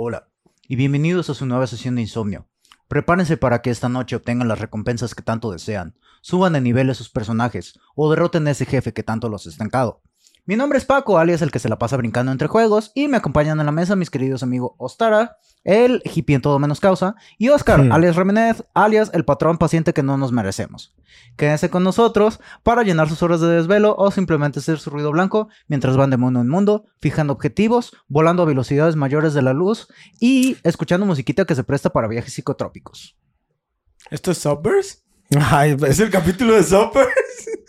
Hola, y bienvenidos a su nueva sesión de insomnio. Prepárense para que esta noche obtengan las recompensas que tanto desean, suban de nivel a sus personajes o derroten a ese jefe que tanto los ha estancado. Mi nombre es Paco, alias el que se la pasa brincando entre juegos, y me acompañan en la mesa mis queridos amigos Ostara, el hippie en todo menos causa, y Oscar, Hmm. alias Remenez, alias el patrón paciente que no nos merecemos. Quédense con nosotros para llenar sus horas de desvelo o simplemente ser su ruido blanco mientras van de mundo en mundo, fijando objetivos, volando a velocidades mayores de la luz y escuchando musiquita que se presta para viajes psicotrópicos. ¿Esto es Subbers? Ay, pues, ¿Es el capítulo de Subbers?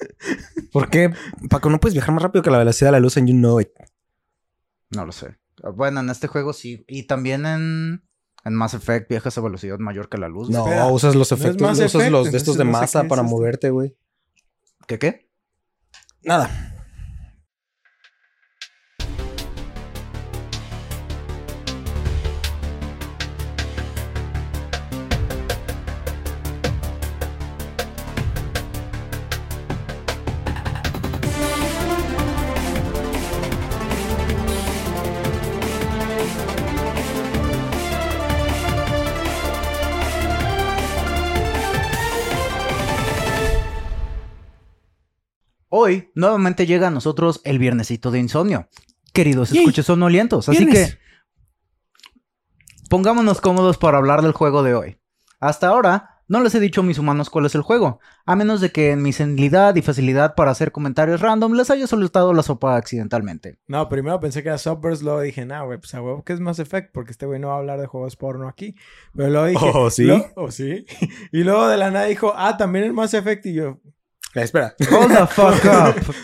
¿por qué? Paco, no puedes viajar más rápido que la velocidad de la luz en You Know It. No lo sé. Bueno, en este juego sí. Y también en, en Mass Effect viajas a velocidad mayor que la luz. No, Espera, usas los ¿no es efectos, Mass usas Effect? los de estos de no masa para es esto. moverte, güey. ¿Qué qué? Nada. Hoy nuevamente llega a nosotros el viernesito de insomnio. Queridos escuches sonolientos. Así Viernes. que pongámonos cómodos para hablar del juego de hoy. Hasta ahora no les he dicho a mis humanos cuál es el juego, a menos de que en mi senilidad y facilidad para hacer comentarios random les haya soltado la sopa accidentalmente. No, primero pensé que era Subbers, luego dije, nah, güey, pues a huevo que es Mass Effect, porque este güey no va a hablar de juegos porno aquí. Pero luego dije, Oh, ¿sí? lo- oh, sí. Y luego de la nada dijo, ah, también es Mass Effect, y yo, espera. Hold the fuck up.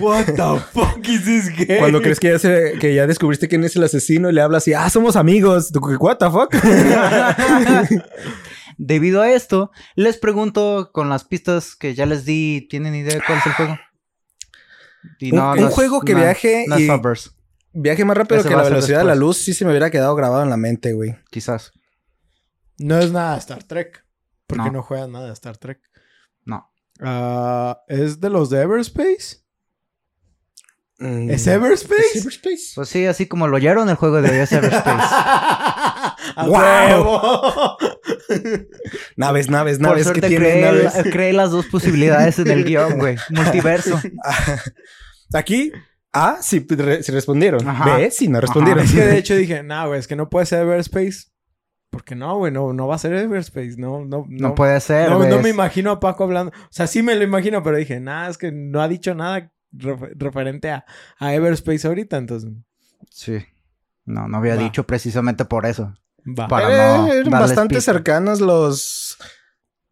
what the fuck is this game? Cuando crees que ya, se- que ya descubriste quién es el asesino y le hablas así, ah, somos amigos. Tú, What the fuck? Debido a esto, les pregunto con las pistas que ya les di, ¿tienen idea de cuál es el juego? Y Un- un juego que viaje no y- Viaje más rápido Ese que la velocidad de la luz sí se me hubiera quedado grabado en la mente, güey. quizás. No es nada de Star Trek, porque No. no, juegas nada de Star Trek. No. Ah, ¿Es de los de Everspace? Mm. ¿Es Everspace? ¿Es Cyberspace? Pues sí, así como lo oyeron, el juego de hoy es Everspace. ¡A ¡Guau! huevo! Naves, naves, Por naves. que tienen creé, naves? la- creé las dos posibilidades en el guion, güey. Multiverso. Aquí, A, sí, re- sí respondieron. Ajá. B, sí, no respondieron. Es que de hecho dije, nah, güey, es que no puede ser Everspace. Porque no, güey, no, no va a ser Everspace. No, no, No, no. puede ser, no, no me imagino a Paco hablando. O sea, sí me lo imagino, pero dije, nah, es que no ha dicho nada refer- referente a, a Everspace ahorita, entonces. Sí. No, no había Va. dicho precisamente por eso. Va. Para Eh, no bastante pista. cercanos los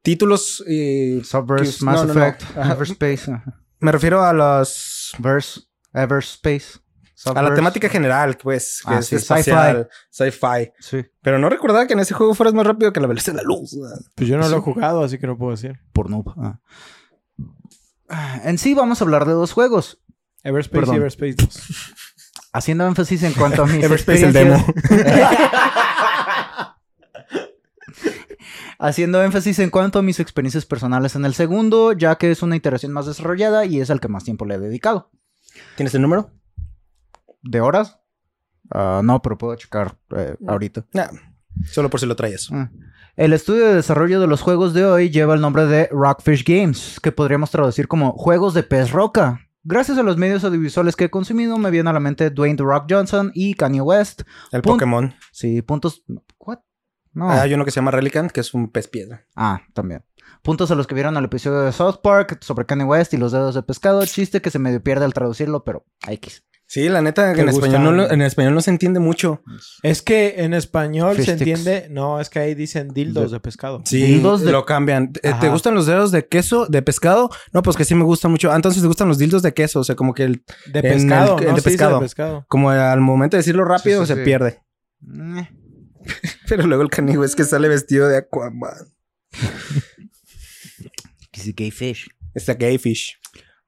títulos. y Subverse, Mass no, no, no. Effect. Everspace, me refiero a los. Verse, Everspace. A la temática general, pues, que Ah, es sí, espacial, sci-fi. Sí, Pero no recordaba que en ese juego fueras más rápido que la velocidad de la luz. Pues yo no lo he jugado, así que no puedo decir. por noob. ah. Ah, En sí vamos a hablar de dos juegos. Everspace Perdón. y Everspace 2. Haciendo énfasis en cuanto a mis Everspace el experiencias- Haciendo énfasis en cuanto a mis experiencias personales en el segundo, ya que es una iteración más desarrollada y es al que más tiempo le he dedicado. ¿Tienes el número? ¿De horas? Ah, no, pero puedo checar eh, ahorita. Nah, solo por si lo traes. Ah. El estudio de desarrollo de los juegos de hoy lleva el nombre de Rockfish Games, que podríamos traducir como juegos de pez roca. Gracias a los medios audiovisuales que he consumido, me viene a la mente Dwayne The Rock Johnson y Kanye West. El Pun- Pokémon. Sí, puntos. ¿What? No. Ah, Hay uno que se llama Relicanth, que es un pez piedra. Ah, también. Puntos a los que vieron el episodio de South Park sobre Kanye West y los dedos de pescado. Chiste que se medio pierde al traducirlo, pero X. Sí, la neta, que ¿Te en español, no, gustan? lo- en español no se entiende mucho. Es que en español Fish se sticks. entiende. No, es que ahí dicen dildos de pescado. Sí, Dildos de- lo cambian. Eh, ¿Te gustan los dedos de queso, de pescado? No, pues que sí me gusta mucho. Ah, entonces te gustan los dildos de queso. O sea, como que el, De el- pescado, el ¿no? de Sí, pescado. de pescado. como al momento de decirlo rápido Sí, sí, se sí. pierde. Pero luego el canigo es que sale vestido de Aquaman. He's a gay fish. Está gay fish.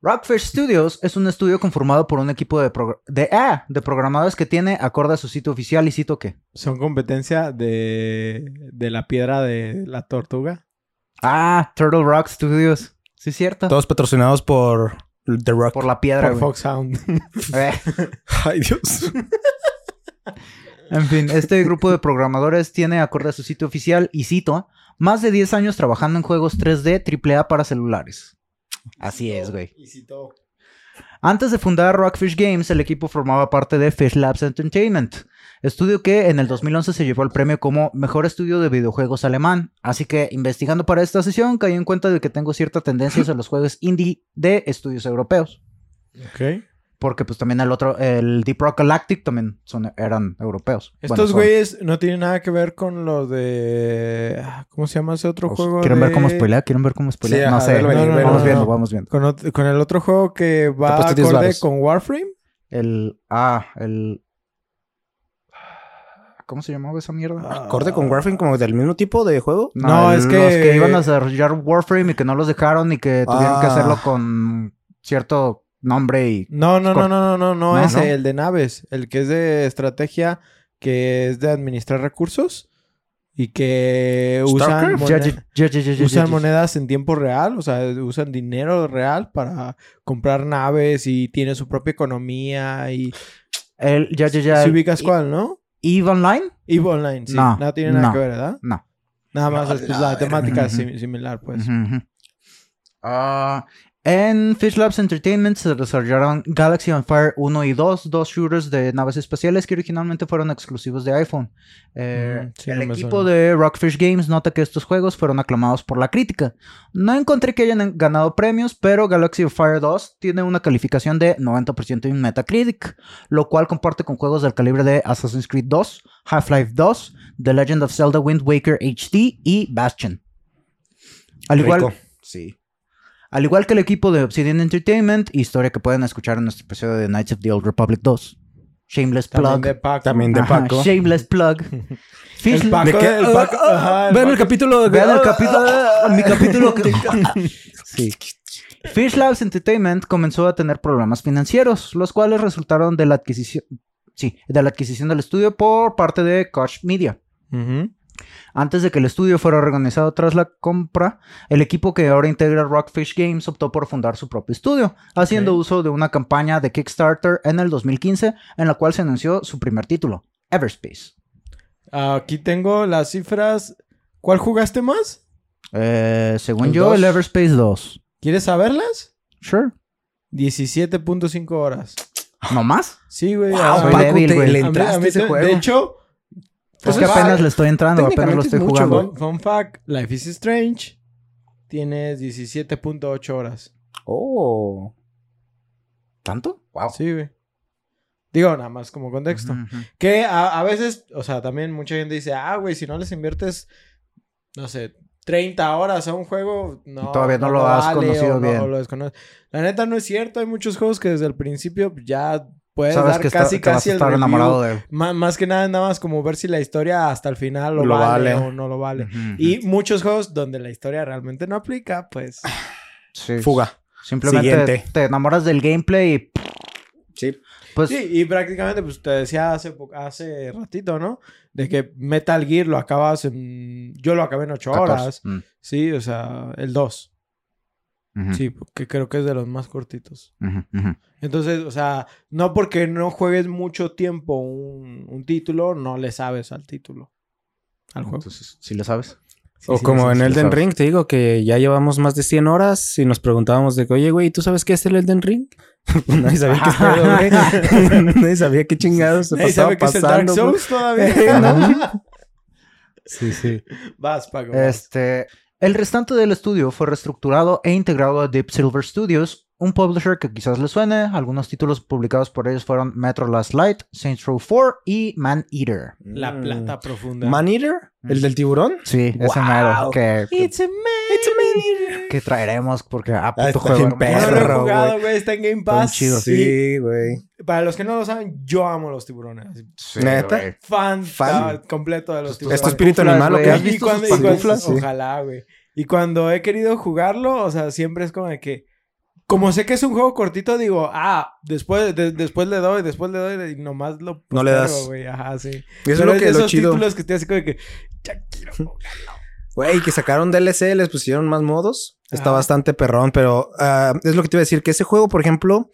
Rockfish Studios es un estudio conformado por un equipo de, progr- de, ah, de programadores que tiene, acorde a su sitio oficial, y cito que. Son competencia de, de la piedra de la tortuga. Ah, Turtle Rock Studios. Sí, es cierto. Todos patrocinados por The Rock. Por la piedra. Por. Foxhound. Eh, Ay, Dios. En fin, este grupo de programadores tiene, acorde a su sitio oficial, y cito, más de 10 años trabajando en juegos 3D AAA para celulares. Así es, güey. Y citó. Antes de fundar Rockfish Games, el equipo formaba parte de Fish Labs Entertainment, estudio que en el 2011 se llevó el premio como Mejor Estudio de Videojuegos Alemán. Así que, investigando para esta sesión, caí en cuenta de que tengo cierta tendencia hacia los juegos indie de estudios europeos. Ok. Porque pues también el otro, el Deep Rock Galactic también son, eran europeos. Bueno, Estos son. güeyes no tienen nada que ver con lo de... ah, ¿Cómo se llama ese otro Pues, juego? ¿Quieren ver cómo de- spoilea? ¿Quieren ver cómo spoilea? Sí, no sé. verlo venir, No, no, vamos no, viendo, no. vamos viendo. Con, con el otro juego que va puesto 10 acorde con Warframe. El. Ah, el. ¿Cómo se llamaba esa mierda? Acorde con Warframe como del mismo tipo de juego. No, el- es que- Los que iban a desarrollar Warframe y que no los dejaron y que tuvieron que Ah. hacerlo con cierto nombre y. No, no, no, no, no, no, no, No, ese, ¿no? el de naves, el que es de estrategia, que es de administrar recursos y que usan, ¿Starcraft? mone- Ya, ya, ya, ya, ya, ya, usan monedas en tiempo real, o sea, usan dinero real para comprar naves y tiene su propia economía y El, ya, ya, ya. si ubicas cuál, ¿no? EVE Online? EVE Online, sí. No, Nada tiene nada no. que ver, ¿verdad? No. Nada más, No, es, pues, la la temática es similar, pues. Ujú, ujú. Ah, en Fish Labs Entertainment se desarrollaron Galaxy on Fire 1 y 2, dos shooters de naves espaciales que originalmente fueron exclusivos de iPhone. Eh, Mm, sí, el no equipo suena. de Rockfish Games nota que estos juegos fueron aclamados por la crítica. No encontré que hayan ganado premios, pero Galaxy of Fire 2 tiene una calificación de 90% en Metacritic, lo cual comparte con juegos del calibre de Assassin's Creed 2, Half-Life 2, The Legend of Zelda Wind Waker HD y Bastion. Al igual, Rico. Sí. Al igual que el equipo de Obsidian Entertainment, historia que pueden escuchar en nuestro episodio de Knights of the Old Republic 2. Shameless También plug. de Paco. También de Ajá, Paco. Shameless plug. Fish El Paco, ¿De qué? el Paco, ajá, el Vean el Paco. capítulo. Vean el capítulo. mi capítulo que. sí. Fish Labs Entertainment comenzó a tener problemas financieros, los cuales resultaron de la adquisición. Sí, de la adquisición del estudio por parte de Koch Media. Ujú. Antes de que el estudio fuera organizado tras la compra, el equipo que ahora integra Rockfish Games optó por fundar su propio estudio, haciendo uso de una campaña de Kickstarter en el 2015 en la cual se anunció su primer título, Everspace. Aquí tengo las cifras. ¿Cuál jugaste más? Eh, según ¿El yo, dos? el Everspace 2. ¿Quieres saberlas? Sure. 17.5 horas. ¿No más? Sí, güey. Wow, ah, soy débil, te- güey. le a mí- entraste a mí a ese te- juego. De hecho, Es Pues que es- apenas le estoy entrando, apenas lo estoy es mucho, jugando. fun, fun fact, Life is Strange tienes 17.8 horas. Oh. ¿Tanto? Wow. Sí, güey. Digo, nada más como contexto. Que a, a veces, o sea, también mucha gente dice, ah, güey, si no les inviertes, no sé, 30 horas a un juego, no. Todavía no lo has conocido o no- bien. o lo. La neta no es cierto, hay muchos juegos que desde el principio ya puedes Sabes dar que, casi, casi el estar review. enamorado de él. Más que nada, nada más como ver si la historia hasta el final lo, Lo vale, vale. o no lo vale. Y muchos juegos donde la historia realmente no aplica, pues. Sí, Fuga. Simplemente Siguiente. te enamoras del gameplay y Sí. pues Sí, y prácticamente, pues te decía hace, hace ratito, ¿no? De que Metal Gear lo acabas en. Yo lo acabé en 8 14. horas. Mm, Sí, o sea, el 2. Sí, que creo que es de los más cortitos. Entonces, o sea, no porque no juegues mucho tiempo un, un título, no le sabes al título. Al juego. Entonces, ¿sí le sabes? Sí, o sí, como sí, en sí, Elden. Ring, te digo que ya llevamos más de 100 horas y nos preguntábamos de que, oye, güey, ¿tú sabes qué es el Elden Ring? Pues Nadie sabía qué es pedo, güey. Nadie sabía qué chingados se pasaba sabe que es el Dark pasando. Souls todavía. ¿No? Sí, sí. Vas, Paco. vas. El restante del estudio fue reestructurado e integrado a Deep Silver Studios, un publisher que quizás le suene. Algunos títulos publicados por ellos fueron Metro Last Light, Saints Row 4 y Man Eater. La Mm. plata profunda. ¿Man Eater? ¿El del tiburón? Sí, ese Wow. mero que, It's a man. que traeremos porque ah, Ah, puto está juego. lo Perro, jugado, güey. Está en Game Está Pass. chido, Sí, güey. Para los que no lo saben, yo amo los tiburones. Sí, ¿Neta? Fan, Fan. ah, completo de los tiburones. ¿Es tu espíritu animal o güey. qué? ¿Has visto. Ojalá, güey. Y cuando he querido jugarlo, o sea, siempre es como de que. Como sé que es un juego cortito, digo, ah, después, de- después le doy, después le doy, y nomás lo No le das. Ajá, sí. Y eso Pero es lo de que lo esos chido. títulos que estoy así como de que. Ya quiero jugarlo. Güey, que sacaron DLC, les pusieron más modos. Está Ajá. bastante perrón, pero ah, es lo que te iba a decir, que ese juego, por ejemplo,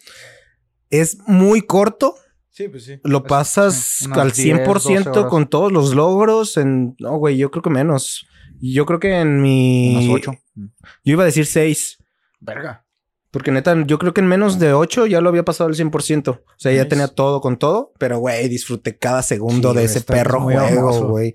es muy corto, Sí, pues sí. Lo Es- pasas sí, unas al 10, 100% 12 horas. con todos los logros en... No, güey, yo creo que menos. Yo creo que en mi... Unos ocho. Yo iba a decir 6. Verga. Porque neta, yo creo que en menos de 8 ya lo había pasado al 100%. O sea, ya tenía todo con todo. Pero, güey, disfruté cada segundo Sí, de ese perro juego, güey.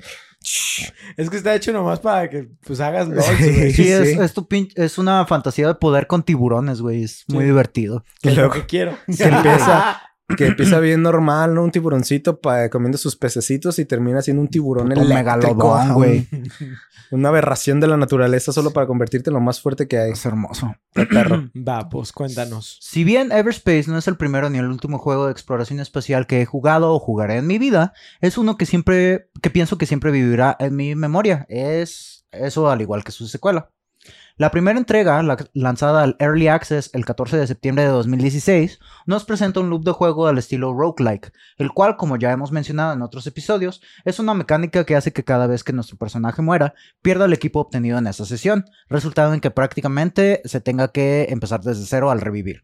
Es que está hecho nomás para que pues hagas Sí. es, sí. es tu pin- es una fantasía de poder con tiburones, güey. Es muy Sí. divertido. Es lo que quiero. que empieza, que empieza bien normal, ¿no? Un tiburoncito pa- comiendo sus pececitos y termina siendo un tiburón eléctrico, megalodón, güey. un- Una aberración de la naturaleza solo para convertirte en lo más fuerte que hay. Es hermoso. El perro. Va, pues cuéntanos. Si bien Everspace no es el primero ni el último juego de exploración espacial que he jugado o jugaré en mi vida, es uno que siempre, que pienso que siempre vivirá en mi memoria. Es eso al igual que su secuela. La primera entrega, la- lanzada al Early Access el 14 de septiembre de 2016, nos presenta un loop de juego al estilo roguelike, el cual, como ya hemos mencionado en otros episodios, es una mecánica que hace que cada vez que nuestro personaje muera, pierda el equipo obtenido en esa sesión, resultando en que prácticamente se tenga que empezar desde cero al revivir.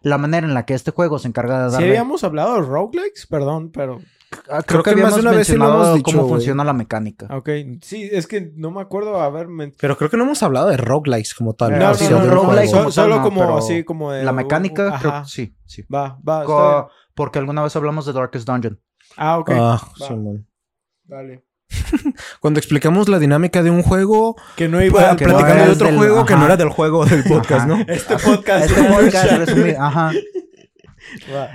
La manera en la que este juego se encarga de Si darle... habíamos hablado de roguelikes, perdón, pero... Ah, Creo que más de una vez sí lo hemos dicho, cómo güey. funciona la mecánica. Ok, sí, es que no me acuerdo haber... Pero creo que no hemos hablado de roguelikes como tal. No, No, no, no, sí, no, un no, roguelike so- como tal, solo como así, como de... La mecánica, Ajá. creo que sí, sí. Va, va, está Co- bien. porque alguna vez hablamos de Darkest Dungeon. Ah, ok. Ah. Simón. Dale. Cuando explicamos la dinámica de un juego, Que no iba pues, al que no platicando de otro del- juego que ajá. no era del juego del podcast, Ajá. ¿no? Este podcast. Este podcast resumido, ajá.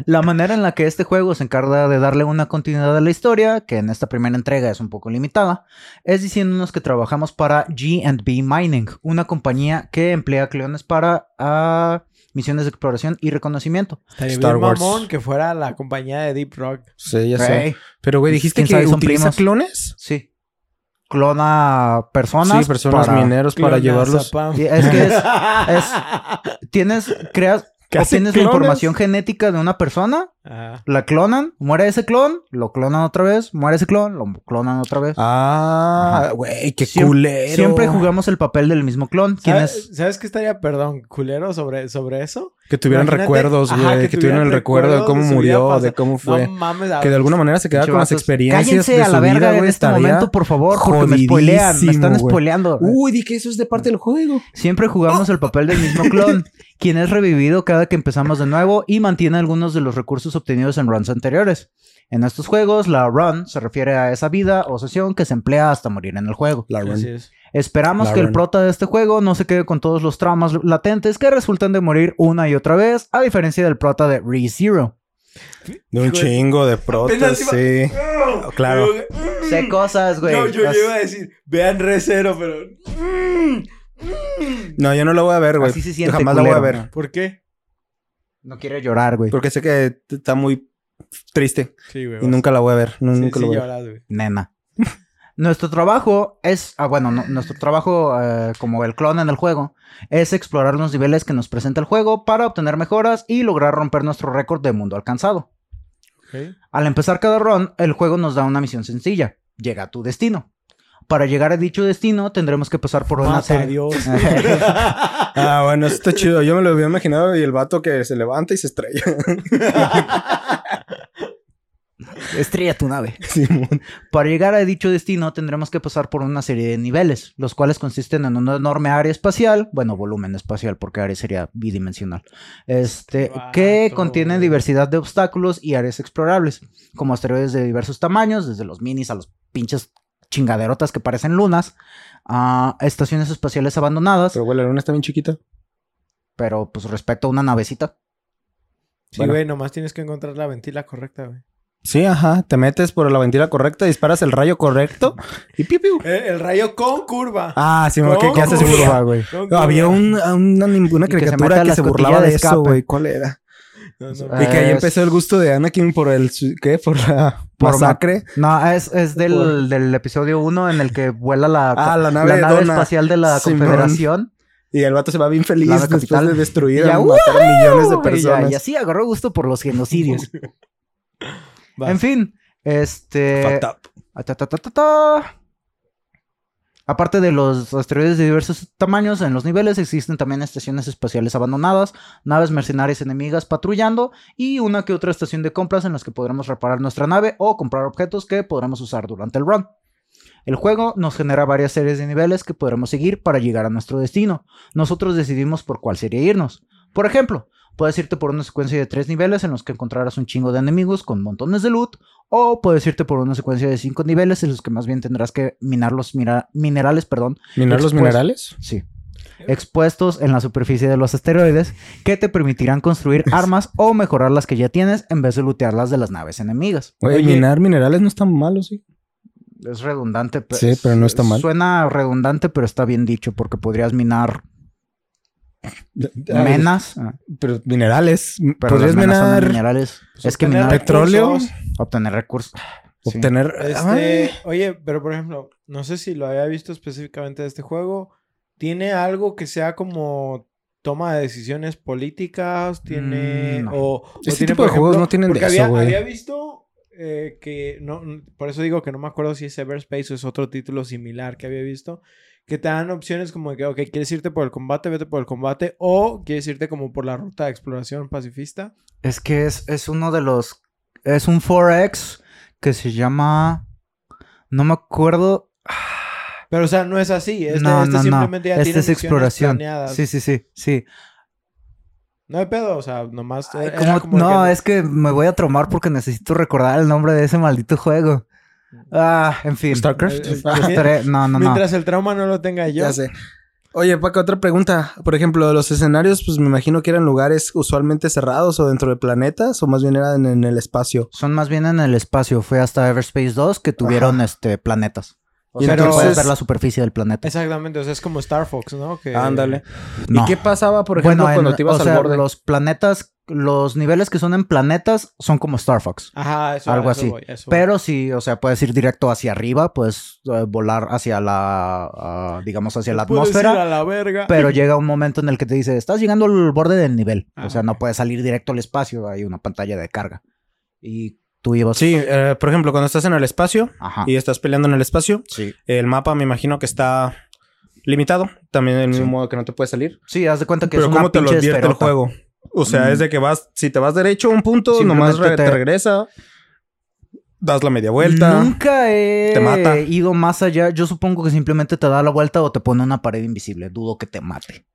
La manera en la que este juego se encarga de darle una continuidad a la historia, que en esta primera entrega es un poco limitada, es diciéndonos que trabajamos para G&B Mining, una compañía que emplea clones para ah, misiones de exploración y reconocimiento. Estaría Star bien Wars. mamón que fuera la compañía de Deep Rock. Sí, ya sé. Pero, güey, dijiste ¿Quién que? Son utiliza primos. clones. sí. Clona personas. sí, personas para- mineros para llevarlos. Es que es, es- tienes, creas, ¿Qué hace obtienes la información genética de una persona, Ajá. la clonan, muere ese clon, lo clonan otra vez, muere ese clon, lo clonan otra vez. Ah, güey, qué Siem- culero. Siempre jugamos el papel del mismo clon. ¿Quién ¿Sabes, es? ¿Sabes qué estaría, perdón, culero sobre, sobre eso? Que tuvieran Imagínate- recuerdos, güey. Que, tuvieran el recuerdo de cómo murió, de cómo fue. No mames, a que de alguna manera se quedara Pinche con las experiencias Cállense de a su la verga vida, güey. en este momento, por favor, porque me spoilean, me están spoileando. Uy, di que eso es de parte del juego. Siempre jugamos el papel del mismo clon, quien es revivido cada que empezamos de nuevo y mantiene algunos de los recursos obtenidos en runs anteriores. En estos juegos, la run se refiere a esa vida o sesión que se emplea hasta morir en el juego. La run. Así es. Esperamos La que el prota de este juego no se quede con todos los traumas latentes que resultan de morir una y otra vez, a diferencia del prota de ReZero. De un chingo de protas, sí. No, Claro. pero- Sé cosas, güey. No, yo, Las- yo iba a decir, vean Re Zero, pero... No, yo no la voy a ver, güey. Así se siente Jamás la voy a culero. ver. ¿Por qué? No quiere llorar, güey. Porque sé que está muy triste. Sí, güey. Y nunca la voy a ver. No, sí, nunca sí la voy a ver. lloras, güey. Nena. Nuestro trabajo es, ah, bueno, no- nuestro trabajo eh, como el clon en el juego es explorar los niveles que nos presenta el juego para obtener mejoras y lograr romper nuestro récord de mundo alcanzado. Al empezar cada run, el juego nos da una misión sencilla. Llega a tu destino. Para llegar a dicho destino tendremos que pasar por una serie... Dios. Ah, bueno, eso está chido. Yo me lo había imaginado y el vato que se levanta y se estrella. Estrella tu nave. Simón. Para llegar a dicho destino tendremos que pasar por una serie de niveles, los cuales consisten en una enorme área espacial, bueno, volumen espacial, porque área sería bidimensional, este, que contiene diversidad de obstáculos y áreas explorables, como asteroides de diversos tamaños, desde los minis a los pinches chingaderotas que parecen lunas, a estaciones espaciales abandonadas, Pero, güey, la luna está bien chiquita. pero pues respecto a una navecita. Sí, Bueno. güey, nomás tienes que encontrar la ventila correcta, güey. Sí, ajá. Te metes por la ventila correcta, disparas el rayo correcto y piu, piu. El, el rayo con curva. Ah, sí, me Con que hace curva. güey. No, había un, una, una Y que se caricatura que se, burlaba de de eso, escape. güey. ¿Cuál era? No, no, Ah, Y que ahí Es- empezó el gusto de Anakin por el... ¿Qué? Por la Por masacre. No, es, es del, Por- del episodio 1 en el que vuela la, Ah, la nave espacial de la Simón. Confederación. Y el vato se va bien feliz después capital. de destruir Y ya, a matar millones de Y ya- personas. Y así agarró gusto por los genocidios. En fin, este. Aparte de los asteroides de diversos tamaños, en los niveles existen también estaciones espaciales abandonadas, naves mercenarias enemigas patrullando y una que otra estación de compras en las que podremos reparar nuestra nave o comprar objetos que podremos usar durante el run. El juego nos genera varias series de niveles que podremos seguir para llegar a nuestro destino. Nosotros decidimos por cuál serie irnos. Por ejemplo, puedes irte por una secuencia de tres niveles en los que encontrarás un chingo de enemigos con montones de loot, o puedes irte por una secuencia de cinco niveles en los que más bien tendrás que minar los mira- minerales, perdón, ¿Minar los minerales? sí, expuestos en la superficie de los asteroides, que te permitirán construir armas o mejorar las que ya tienes en vez de lootearlas de las naves enemigas. Oye. minar minerales no es tan malo, sí. Es redundante, pero Sí, pero no está mal. Suena redundante, pero está bien dicho porque podrías minar menas, Pero minerales. pero Podrías las menas son de minar, minerales. Pues es que obtener minar petróleo. recursos. obtener recursos. Sí. obtener... Este, oye, pero por ejemplo, no sé si lo había visto específicamente de este juego. ¿Tiene algo que sea como toma de decisiones políticas? ¿Tiene. Mm, no. o, o Este tiene, tipo de juegos ejemplo, no tienen de eso, había, güey. había visto eh, que. no Por eso digo que no me acuerdo si es Everspace o es otro título similar que había visto. Que te dan opciones como de que, ok, quieres irte por el combate, vete por el combate. O quieres irte como por la ruta de exploración pacifista. Es que es, es uno de los. Es un 4X que se llama. No me acuerdo. Pero, o sea, no es así. Este, no, este no, no. simplemente ya Este es exploración. planeadas. Sí, sí, sí, sí. No hay pedo, o sea, nomás. Ay, era ¿cómo- como no, que- es que me voy a tromar porque necesito recordar el nombre de ese maldito juego. Ah, en fin. StarCraft. Eh, eh, Estaré- No, no, no. Mientras el trauma no lo tenga yo. Ya sé. Oye, Paco, otra pregunta. Por ejemplo, los escenarios, pues me imagino que eran lugares usualmente cerrados o dentro de planetas, o más bien eran en el espacio. Son más bien en el espacio. Fue hasta Everspace 2 que tuvieron este planetas. O sea, entonces- puedes ver la superficie del planeta. Exactamente, o sea, es como Star Fox, ¿no? Que... Ándale. No. ¿Y qué pasaba, por ejemplo, Bueno, cuando te ibas o sea, al borde? los planetas, los niveles que son en planetas son como Star Fox. Ajá, eso Algo eso así. voy, eso voy. Pero sí, o sea, puedes ir directo hacia arriba, puedes eh, volar hacia la, ah, digamos, hacia la ir atmósfera. a la verga. Pero llega un momento en el que te dice, estás llegando al borde del nivel. Ah, o sea, no puedes salir directo al espacio, hay una pantalla de carga. Y tú ibas... Sí, eh, por ejemplo, cuando estás en el espacio Ajá. y estás peleando en el espacio, Sí. el mapa me imagino que está limitado. También del mismo Sí. modo que no te puedes salir. Sí, haz de cuenta que Pero es una ¿cómo te lo advierte el juego? O sea, Mm. es de que vas, si te vas derecho a un punto, nomás re- te... te- regresa, das la media vuelta. Nunca he te mata. ido más allá. Yo supongo que simplemente te da la vuelta o te pone una pared invisible. Dudo que te mate.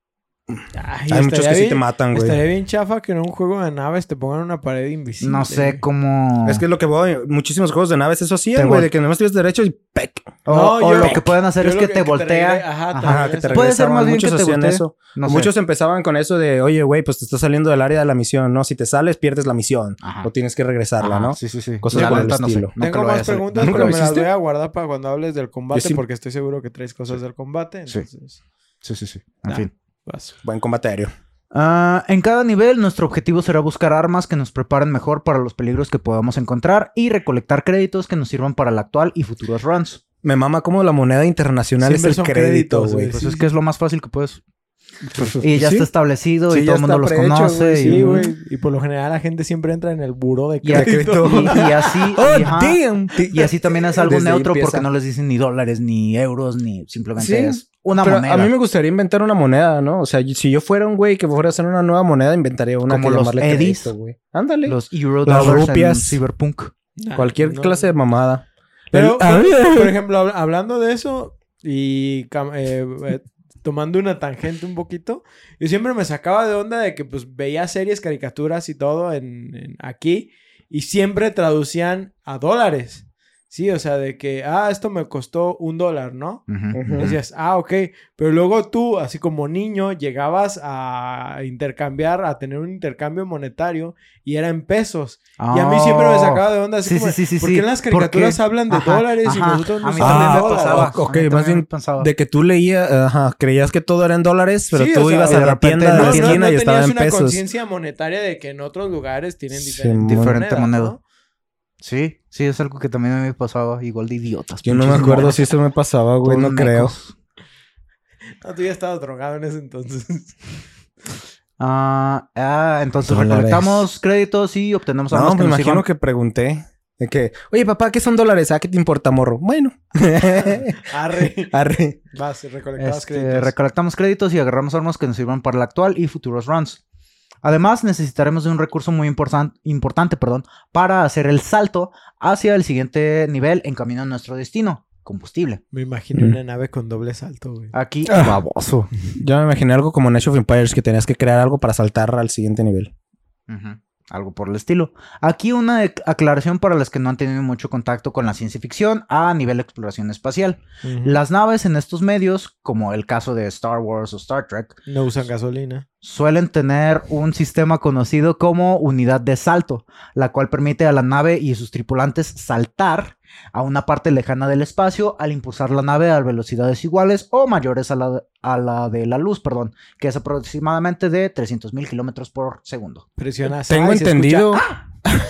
Ay, Hay muchos que sí bien- te matan, güey. Estaría bien chafa que en un juego de naves te pongan una pared invisible. No sé cómo... Es que es lo que voy. Muchísimos juegos de naves eso hacían, güey. De que nomás tienes derecho y ¡pec! O, No, o yo- lo que pueden hacer yo es que, que- te que te voltea. regre- ajá, te Ajá. Ajá, que te Puede ser más bien que Muchos te hacían voltee. eso. No O sé. Muchos empezaban con eso de, oye, güey, pues te estás saliendo del área de la misión, ¿no? Si te sales, pierdes la misión. Ajá. O tienes que regresarla, Ajá, ¿no? Sí, sí, sí. Cosas por el estilo. Tengo más preguntas, ¿Nunca pero lo me las voy a guardar para cuando hables del combate, sí- porque estoy seguro que traes cosas del combate. Sí. Sí, sí, sí. En fin. Vas. Buen combate aéreo. Ah, en cada nivel, nuestro objetivo será buscar armas que nos preparen mejor para los peligros que podamos encontrar y recolectar créditos que nos sirvan para el actual y futuros runs. Me mama como la moneda internacional Siempre es el crédito, güey. güey. Pues Sí, es sí. que es lo más fácil que puedes. Y ya Sí. está establecido Sí, y todo el mundo los prehecho, conoce. Sí, güey. Y por lo general la gente siempre entra en el buró de crédito. y- y así. ¡Oh, y, ajá, damn! y así también es algo Desde neutro porque no les dicen ni dólares, ni euros, ni simplemente Sí, es una Pero moneda. a mí me gustaría inventar una moneda, ¿no? O sea, si yo fuera un güey que fuera a hacer una nueva moneda, inventaría una Como que los llamarle eddies. crédito, güey. Ándale. Los euro Las dollars en rupias. Cyberpunk. Nah, Cualquier no. clase de mamada. Pero, El- por, Ah, por ejemplo, hab- hablando de eso y eh, eh, tomando una tangente un poquito, yo siempre me sacaba de onda de que pues veía series, caricaturas y todo en, en- aquí y siempre traducían a dólares. Sí, o sea, de que, ah, esto me costó un dólar, ¿no? Decías, ah, ok. Pero luego tú, así como niño, llegabas a intercambiar, a tener un intercambio monetario y era en pesos. Y a mí siempre me sacaba de onda así Sí, como, sí, sí, sí, ¿por qué sí. en las caricaturas Porque- hablan de Ajá, dólares y ajá. nosotros A nos mí hablan también de me dólares? pasaba. Ah, ok, A mí más bien. De que tú leías, ajá, creías que todo era en dólares, pero Sí, tú o sea, ibas y a de la tienda de no, la no, esquina y tenías estaba en una pesos. conciencia monetaria de que en otros lugares tienen Sí, diferente, Diferente moneda. ¿no? Sí, sí, es algo que también me pasaba. Igual de idiotas. Yo no me acuerdo si eso me pasaba, güey, no creo. No, tú ya estabas drogado en ese entonces. Ah, ah, entonces Dólares. recolectamos créditos y obtenemos armas No, me imagino que pregunté. De que, oye, papá, ¿qué son dólares? ¿A qué te importa, morro? Bueno. Arre. Arre. Vas, recolectabas Este, créditos. recolectamos créditos y agarramos armas que nos sirvan para el actual y futuros runs. Además, necesitaremos de un recurso muy importan- importante perdón, para hacer el salto hacia el siguiente nivel en camino a nuestro destino, combustible. Me imagino Mm. una nave con doble salto, güey. Aquí, Ah. baboso. Yo me imaginé algo como en Age of Empires, que tenías que crear algo para saltar al siguiente nivel. Algo por el estilo. Aquí una aclaración para los que no han tenido mucho contacto con la ciencia ficción a nivel de exploración espacial. Las naves en estos medios, como el caso de Star Wars o Star Trek, No usan gasolina. suelen tener un sistema conocido como unidad de salto, la cual permite a la nave y sus tripulantes saltar a una parte lejana del espacio al impulsar la nave a velocidades iguales o mayores a la, a la de la luz, perdón, que es aproximadamente de 300.000 kilómetros por segundo. Presionas. Tengo entendido. escucha,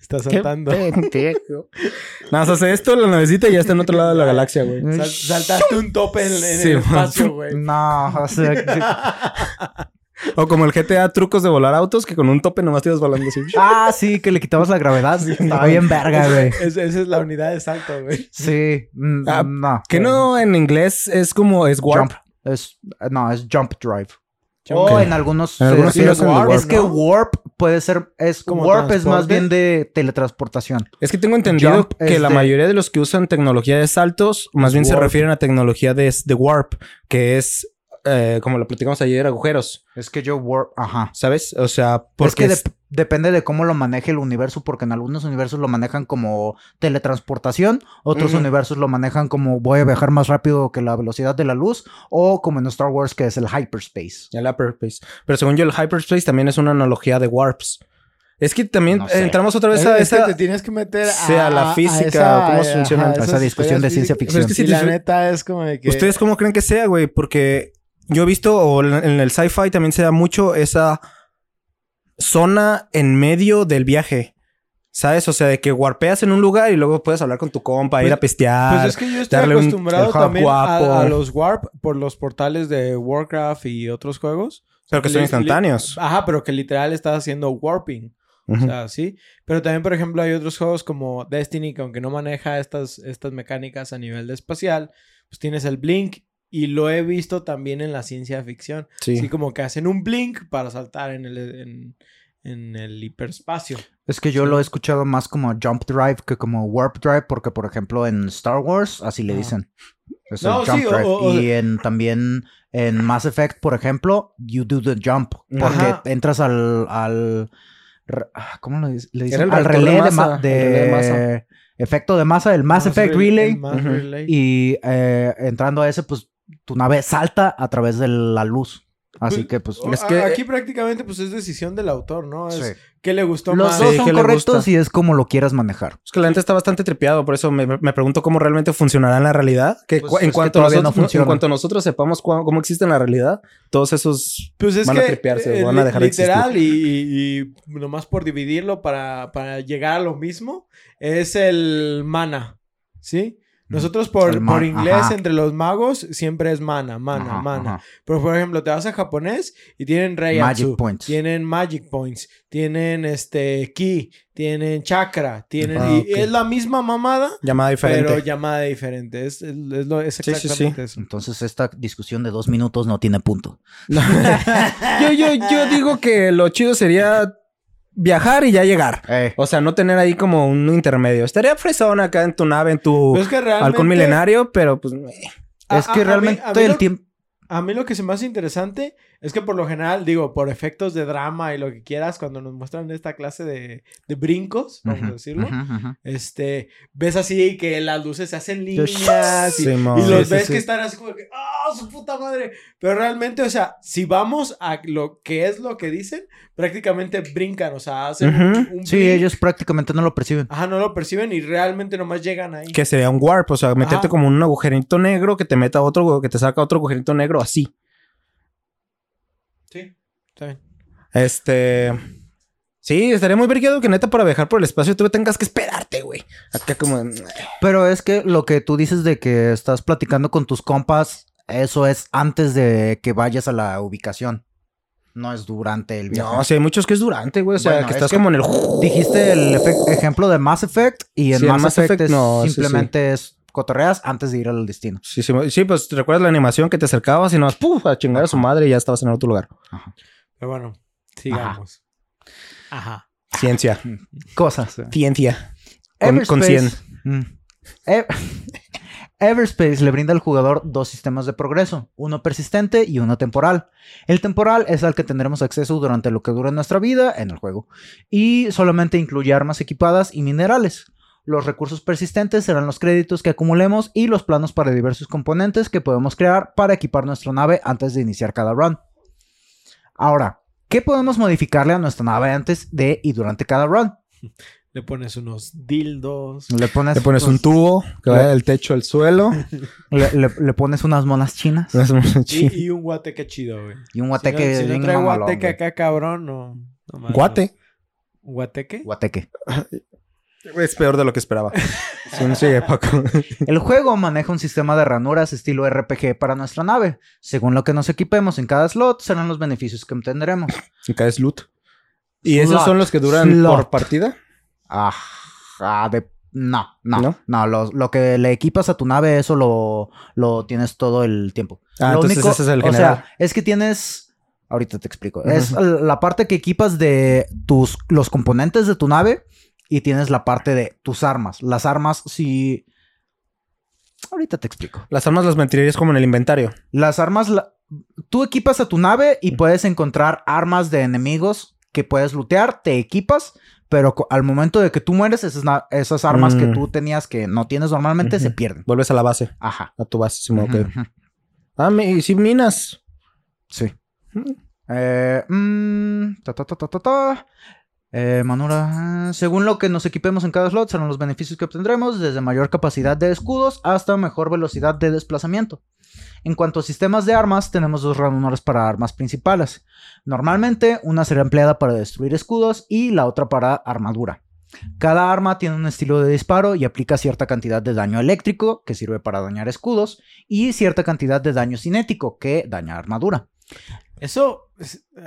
Está saltando. Nada más hace esto, la navecita y ya está en otro lado de la galaxia, güey. Sal- saltaste un tope en, en Sí, el espacio, güey. No, o sea, sí. O como el GTA trucos de volar autos, que con un tope nomás te ibas volando así. Ah, sí, que le quitabas la gravedad. Estaba bien verga, güey. Es- esa es la unidad de salto, güey. Sí, mm, Ah, no. Que no en inglés es como es warp. Jump. Es, no, es jump drive. O en algunos... En algunos sí de warp. Es que ¿no? warp puede ser... Es, Como warp es más bien de teletransportación. Es que tengo entendido Jump que es la mayoría de los que usan tecnología de saltos, más bien se refieren a tecnología de, de warp, que es, eh, como lo platicamos ayer, agujeros, Es que yo warp... Ajá. ¿sabes? O sea, Es porque que es- dep- depende de cómo lo maneje el universo, porque en algunos universos lo manejan como teletransportación, otros universos lo manejan como voy a viajar más rápido que la velocidad de la luz, o como en Star Wars que es el hyperspace. el hyperspace. Pero según yo, el hyperspace también es una analogía de warps. Es que también No sé. entramos otra vez Es, a es que esa... te tienes que meter a, Sí, a la física, o cómo funciona esa discusión de ciencia ficción. Pero es que la neta es como de que... ¿Ustedes cómo creen que sea, güey? Porque yo he visto, o en el sci-fi también se da mucho esa zona en medio del viaje. ¿Sabes? O sea, de que warpeas en un lugar y luego puedes hablar con tu compa, ir a pistear. Pues es que yo estoy un- acostumbrado hub también guapo. a, a los Warp por los portales de Warcraft y otros juegos. pero que son instantáneos. Ajá, pero que literal estás haciendo warping. O sea, sí. Pero también, por ejemplo, hay otros juegos como Destiny que aunque no maneja estas, estas mecánicas a nivel de espacial, pues tienes el Blink y lo he visto también en la ciencia ficción. sí. Así como que hacen un Blink para saltar en el, en, en el hiperespacio. Es que yo lo he escuchado más como jump drive que como warp drive, porque por ejemplo en Star Wars así le dicen. Es No, el jump sí, drive. o- o- y en también en Mass Effect, por ejemplo, you do the jump. Porque Ajá. entras al, al ah, ¿cómo le, dic- le dicen? el al relé de, masa, ma- el de relé de masa. efecto de masa, el Mass Effect. Relay. Y eh, entrando a ese, pues tu nave salta a través de la luz. Así Pues, que pues... Es que- Aquí prácticamente pues es decisión del autor, ¿no? Es sí. qué le gustó Los más. dos Sí, son que correctos y es como lo quieras manejar. Es que la gente está bastante tripeado, por eso me, me pregunto cómo realmente funcionará en la realidad. Que Pues en, que cuanto nosotros, funciona. en cuanto nosotros sepamos cu- cómo existe en la realidad, todos esos Pues es van a que tripearse, eh, van a dejar de literal y, y, y nomás por dividirlo para, para llegar a lo mismo es el mana, ¿sí? Nosotros por, por inglés ajá. entre los magos siempre es mana, mana, Ajá, mana. ajá. Pero por ejemplo, te vas a japonés y tienen Reiatsu, Magic points. tienen magic points, tienen este ki, tienen chakra, tienen Ah, y es la misma mamada, llamada diferente. pero llamada diferente. Es, es, es lo- es Sí, sí, sí. exactamente eso. Entonces esta discusión de dos minutos no tiene punto. yo, yo, yo digo que lo chido sería viajar y ya llegar. Eh, O sea, no tener ahí como un intermedio. Estaría fresón acá en tu nave, en tu Pero es que realmente halcón milenario, pero pues... eh. A- es a- que a mí- realmente a mí el lo- tiempo... A mí lo que se me hace interesante es que por lo general, digo, por efectos de drama y lo que quieras, cuando nos muestran esta clase de, de brincos, vamos a decirlo, este, ves así que las luces se hacen líneas y, los Sí, ves sí. que están así como que, ¡ah, su puta madre! Pero realmente, o sea, si vamos a lo que es lo que dicen, prácticamente brincan, o sea, hacen un- un, Sí, ellos prácticamente no lo perciben. Ajá, no lo perciben y realmente nomás llegan ahí. Que sería un warp, o sea, meterte Ajá. como un agujerito negro que te meta otro, que te saca otro agujerito negro así. Sí, está bien. Este. Sí, estaría muy vergueado que neta para viajar por el espacio tú tengas que esperarte, güey. Acá como. Pero es que lo que tú dices de que estás platicando con tus compas, eso es antes de que vayas a la ubicación. No es durante el viaje. No, sí, hay muchos que es durante, güey. O sea, Bueno, que es estás que como en el. Dijiste el ejemplo de Mass Effect y en Sí, Mass, Mass Effect, Effect es no, sí, simplemente es cotorreas antes de ir al destino. Sí, sí, sí, pues ¿te recuerdas la animación que te acercabas y no ¡puf! a chingar a su madre y ya estabas en otro lugar. Pero bueno, sigamos. Ajá. Ciencia. Cosas. Ciencia. Con, con 100. Mm. E- Everspace le brinda al jugador dos sistemas de progreso, uno persistente y uno temporal. El temporal es al que tendremos acceso durante lo que dura nuestra vida en el juego, y solamente incluye armas equipadas y minerales. Los recursos persistentes serán los créditos que acumulemos y los planos para diversos componentes que podemos crear para equipar nuestra nave antes de iniciar cada run. Ahora, ¿qué podemos modificarle a nuestra nave antes de y durante cada run? Le pones unos dildos. Le pones, un tubo que vaya del techo al suelo. Le, le- le pones unas monas chinas Y, y un guateque chido, güey. y un Si guateque. no, si no trae guateque acá, cabrón, no. Guate. ¿Un guateque? Guateque. Es peor de lo que esperaba. Sí, sigue, Paco. El juego maneja un sistema de ranuras estilo RPG para nuestra nave. Según lo que nos equipemos en cada slot, serán los beneficios que obtendremos. Y caes loot. ¿Y esos Slot. son los que duran Slot. por partida? Ajá, de... No, no, ¿No? no. lo, lo que le equipas a tu nave, eso lo, lo tienes todo el tiempo. Ah, Lo entonces ese es el o general. sea, es que tienes. Ahorita te explico. Es la parte que equipas de tus los componentes de tu nave y tienes la parte de tus armas. Las armas, si. Ahorita te explico. Las armas las meterías como en el inventario. Las armas, la- tú equipas a tu nave y puedes encontrar armas de enemigos que puedes lootear, te equipas, pero al momento de que tú mueres, esas, esas armas que Mm. tú tenías que no tienes normalmente se pierden. Vuelves a la base. Ajá. A tu base. Ok. Ujú, ujú. Ah, y sí, minas. Sí. Eh, mm, ta, ta, ta, ta, ta, ta. Eh, Manura, según lo que nos equipemos en cada slot, serán los beneficios que obtendremos, desde mayor capacidad de escudos hasta mejor velocidad de desplazamiento. En cuanto a sistemas de armas, tenemos dos ranuras para armas principales. Normalmente, una será empleada para destruir escudos y la otra para armadura. Cada arma tiene un estilo de disparo y aplica cierta cantidad de daño eléctrico, que sirve para dañar escudos, y cierta cantidad de daño cinético, que daña armadura. Eso, es, eh,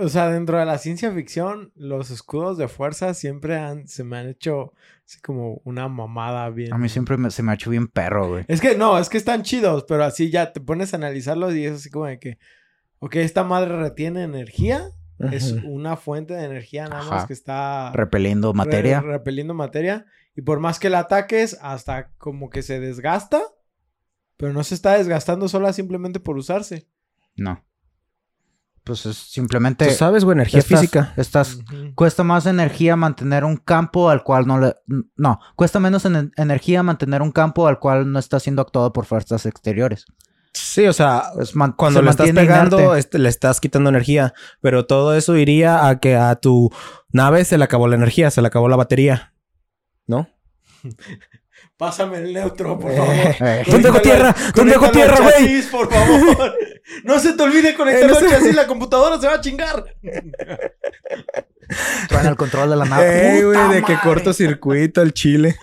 o sea, dentro de la ciencia ficción, los escudos de fuerza siempre han, se me han hecho así como una mamada bien. A mí siempre me- se me ha hecho bien perro, güey. Es que no, es que están chidos, pero así ya te pones a analizarlos y es así como de que, ok, esta madre retiene energía, es una fuente de energía nada Ajá. más que está Repeliendo materia. re- repeliendo materia, y por más que la ataques, hasta como que se desgasta, pero no se está desgastando sola simplemente por usarse. No. Pues es simplemente. Tú sabes, güey, energía estás- física. Estás. Cuesta más energía mantener un campo al cual no le. No. Cuesta menos en- energía mantener un campo al cual no está siendo actuado por fuerzas exteriores. Sí, o sea, Pues cuando se le estás pegando, este, le estás quitando energía. Pero todo eso iría a que a tu nave se le acabó la energía, se le acabó la batería. ¿No? Pásame el neutro, por Eh, favor. Eh, ¿Dónde dejo tierra? ¿Dónde al tierra, güey? por favor. No se te olvide conectarlo Eh, no al sé. chasis, la computadora se va a chingar. traen el control de la nave. Eh, güey, ¡Puta de que cortocircuito el chile.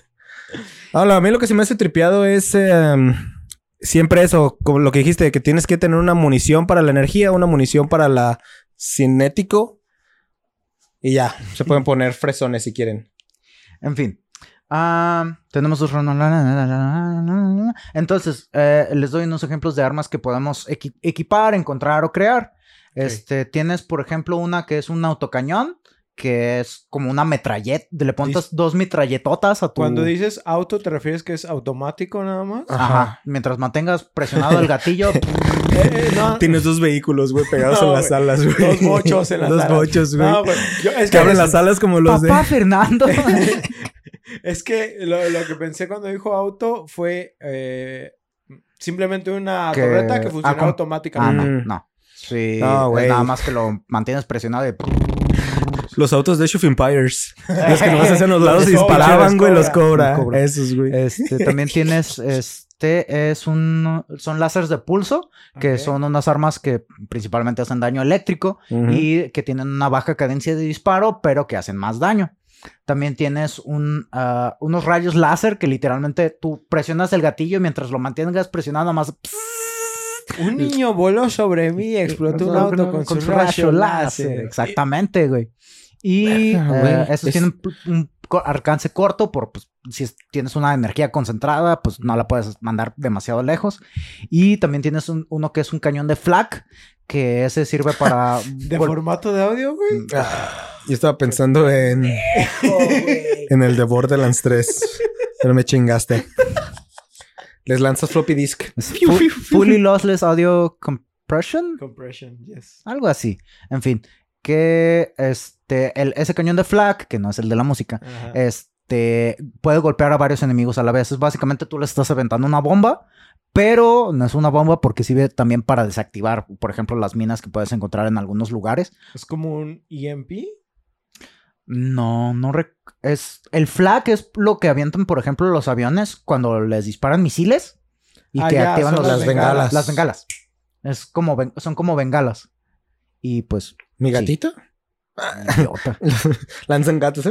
Ahora, a mí lo que se me hace tripeado es em, siempre eso, como lo que dijiste, que tienes que tener una munición para la energía, una munición para la cinético. Y ya, se pueden poner fresones si quieren. En fin. Ah, tenemos dos Entonces, eh, les doy unos ejemplos de armas que podemos equi- equipar, encontrar o crear. Este, tienes, por ejemplo, una que es un autocañón, que es como una metrallet. Le pones dos metralletotas a tu. Cuando dices auto, ¿te refieres que es automático nada más? Ajá. Ajá. Mientras mantengas presionado el gatillo. Eh, eh, no, Tienes dos vehículos, güey, pegados No, en las alas, güey. Dos bochos en las Dos alas. bochos, güey. no, es que que, abren las alas como los Papá de... Fernando. es que lo, lo que pensé cuando dijo auto fue eh, simplemente una Que- torreta que funciona ah, con- ah, automáticamente. no, no. Sí. No, es nada más que lo mantienes presionado y. Los autos de Age of Empires. Los que nomás hacían los lados cobra, disparaban, güey, los cobra. Los cobra. Esos, güey. Este, también tienes, este, es un, son láseres de pulso, que son unas armas que principalmente hacen daño eléctrico y que tienen una baja cadencia de disparo, pero que hacen más daño. También tienes un, ah, unos rayos láser que literalmente tú presionas el gatillo y mientras lo mantengas presionado más Un niño voló sobre mí y explotó un auto con, su rayo láser. Exactamente, güey. Y Ah, eh, güey, esos es- tienen p- un alcance corto, por pues, si es- tienes una energía concentrada, pues no la puedes mandar demasiado lejos. Y también tienes un- uno que es un cañón de flak, que ese sirve para... ¿De formato de audio, güey? Yo estaba pensando en, en el de Borderlands 3. Pero me chingaste. Les lanzas floppy disk. es fu- fully lossless audio compression. Compression, yes. Algo así. En fin, que este, el, ese cañón de flak, que no es el de la música, Ajá. este, puede golpear a varios enemigos a la vez. Es básicamente tú le estás aventando una bomba, pero no es una bomba porque sirve también para desactivar, por ejemplo, las minas que puedes encontrar en algunos lugares. Es como un EMP. No, no rec- es el flak es lo que avientan, por ejemplo, los aviones cuando les disparan misiles y Ah, que ya, activan los- las bengalas. Las bengalas. Es como son como bengalas. Y pues ¿Mi Sí. Idiota. Lanzan gatos.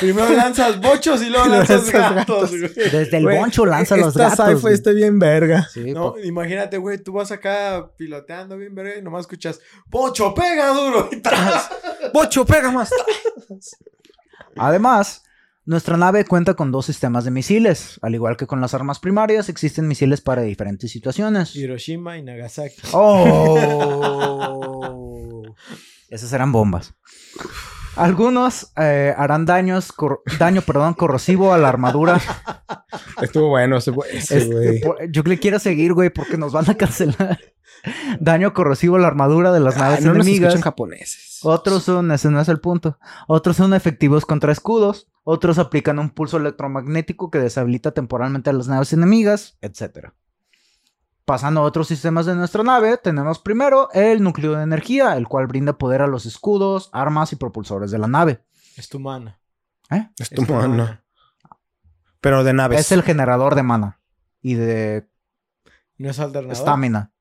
Primero lanzas bochos y luego lanzas gatos, güey. Desde el Güey, boncho lanza los Esta gatos. sci-fi güey. está bien verga. Sí, No, imagínate, güey, tú vas acá piloteando bien, verga, y nomás escuchas, ¡Bocho, pega duro! Y tras. Bocho, pega más. Además, nuestra nave cuenta con dos sistemas de misiles. Al igual que con las armas primarias, existen misiles para diferentes situaciones. Hiroshima y Nagasaki. ¡Oh! Esas eran bombas. Algunos eh, harán daños, cor- daño perdón, corrosivo a la armadura. Estuvo bueno ese, Este, güey. po- yo le quiero seguir, güey, porque nos van a cancelar. Daño corrosivo a la armadura de las Ah, naves no enemigas. japoneses. Otros son, ese no es el punto. Otros son efectivos contra escudos. Otros aplican un pulso electromagnético que deshabilita temporalmente a las naves enemigas, etc. Pasando a otros sistemas de nuestra nave, tenemos primero el núcleo de energía, el cual brinda poder a los escudos, armas y propulsores de la nave. Es tu mana. ¿Eh? Es tu mano. Pero de naves. Es el generador de mana y de ¿No es alternador? estamina.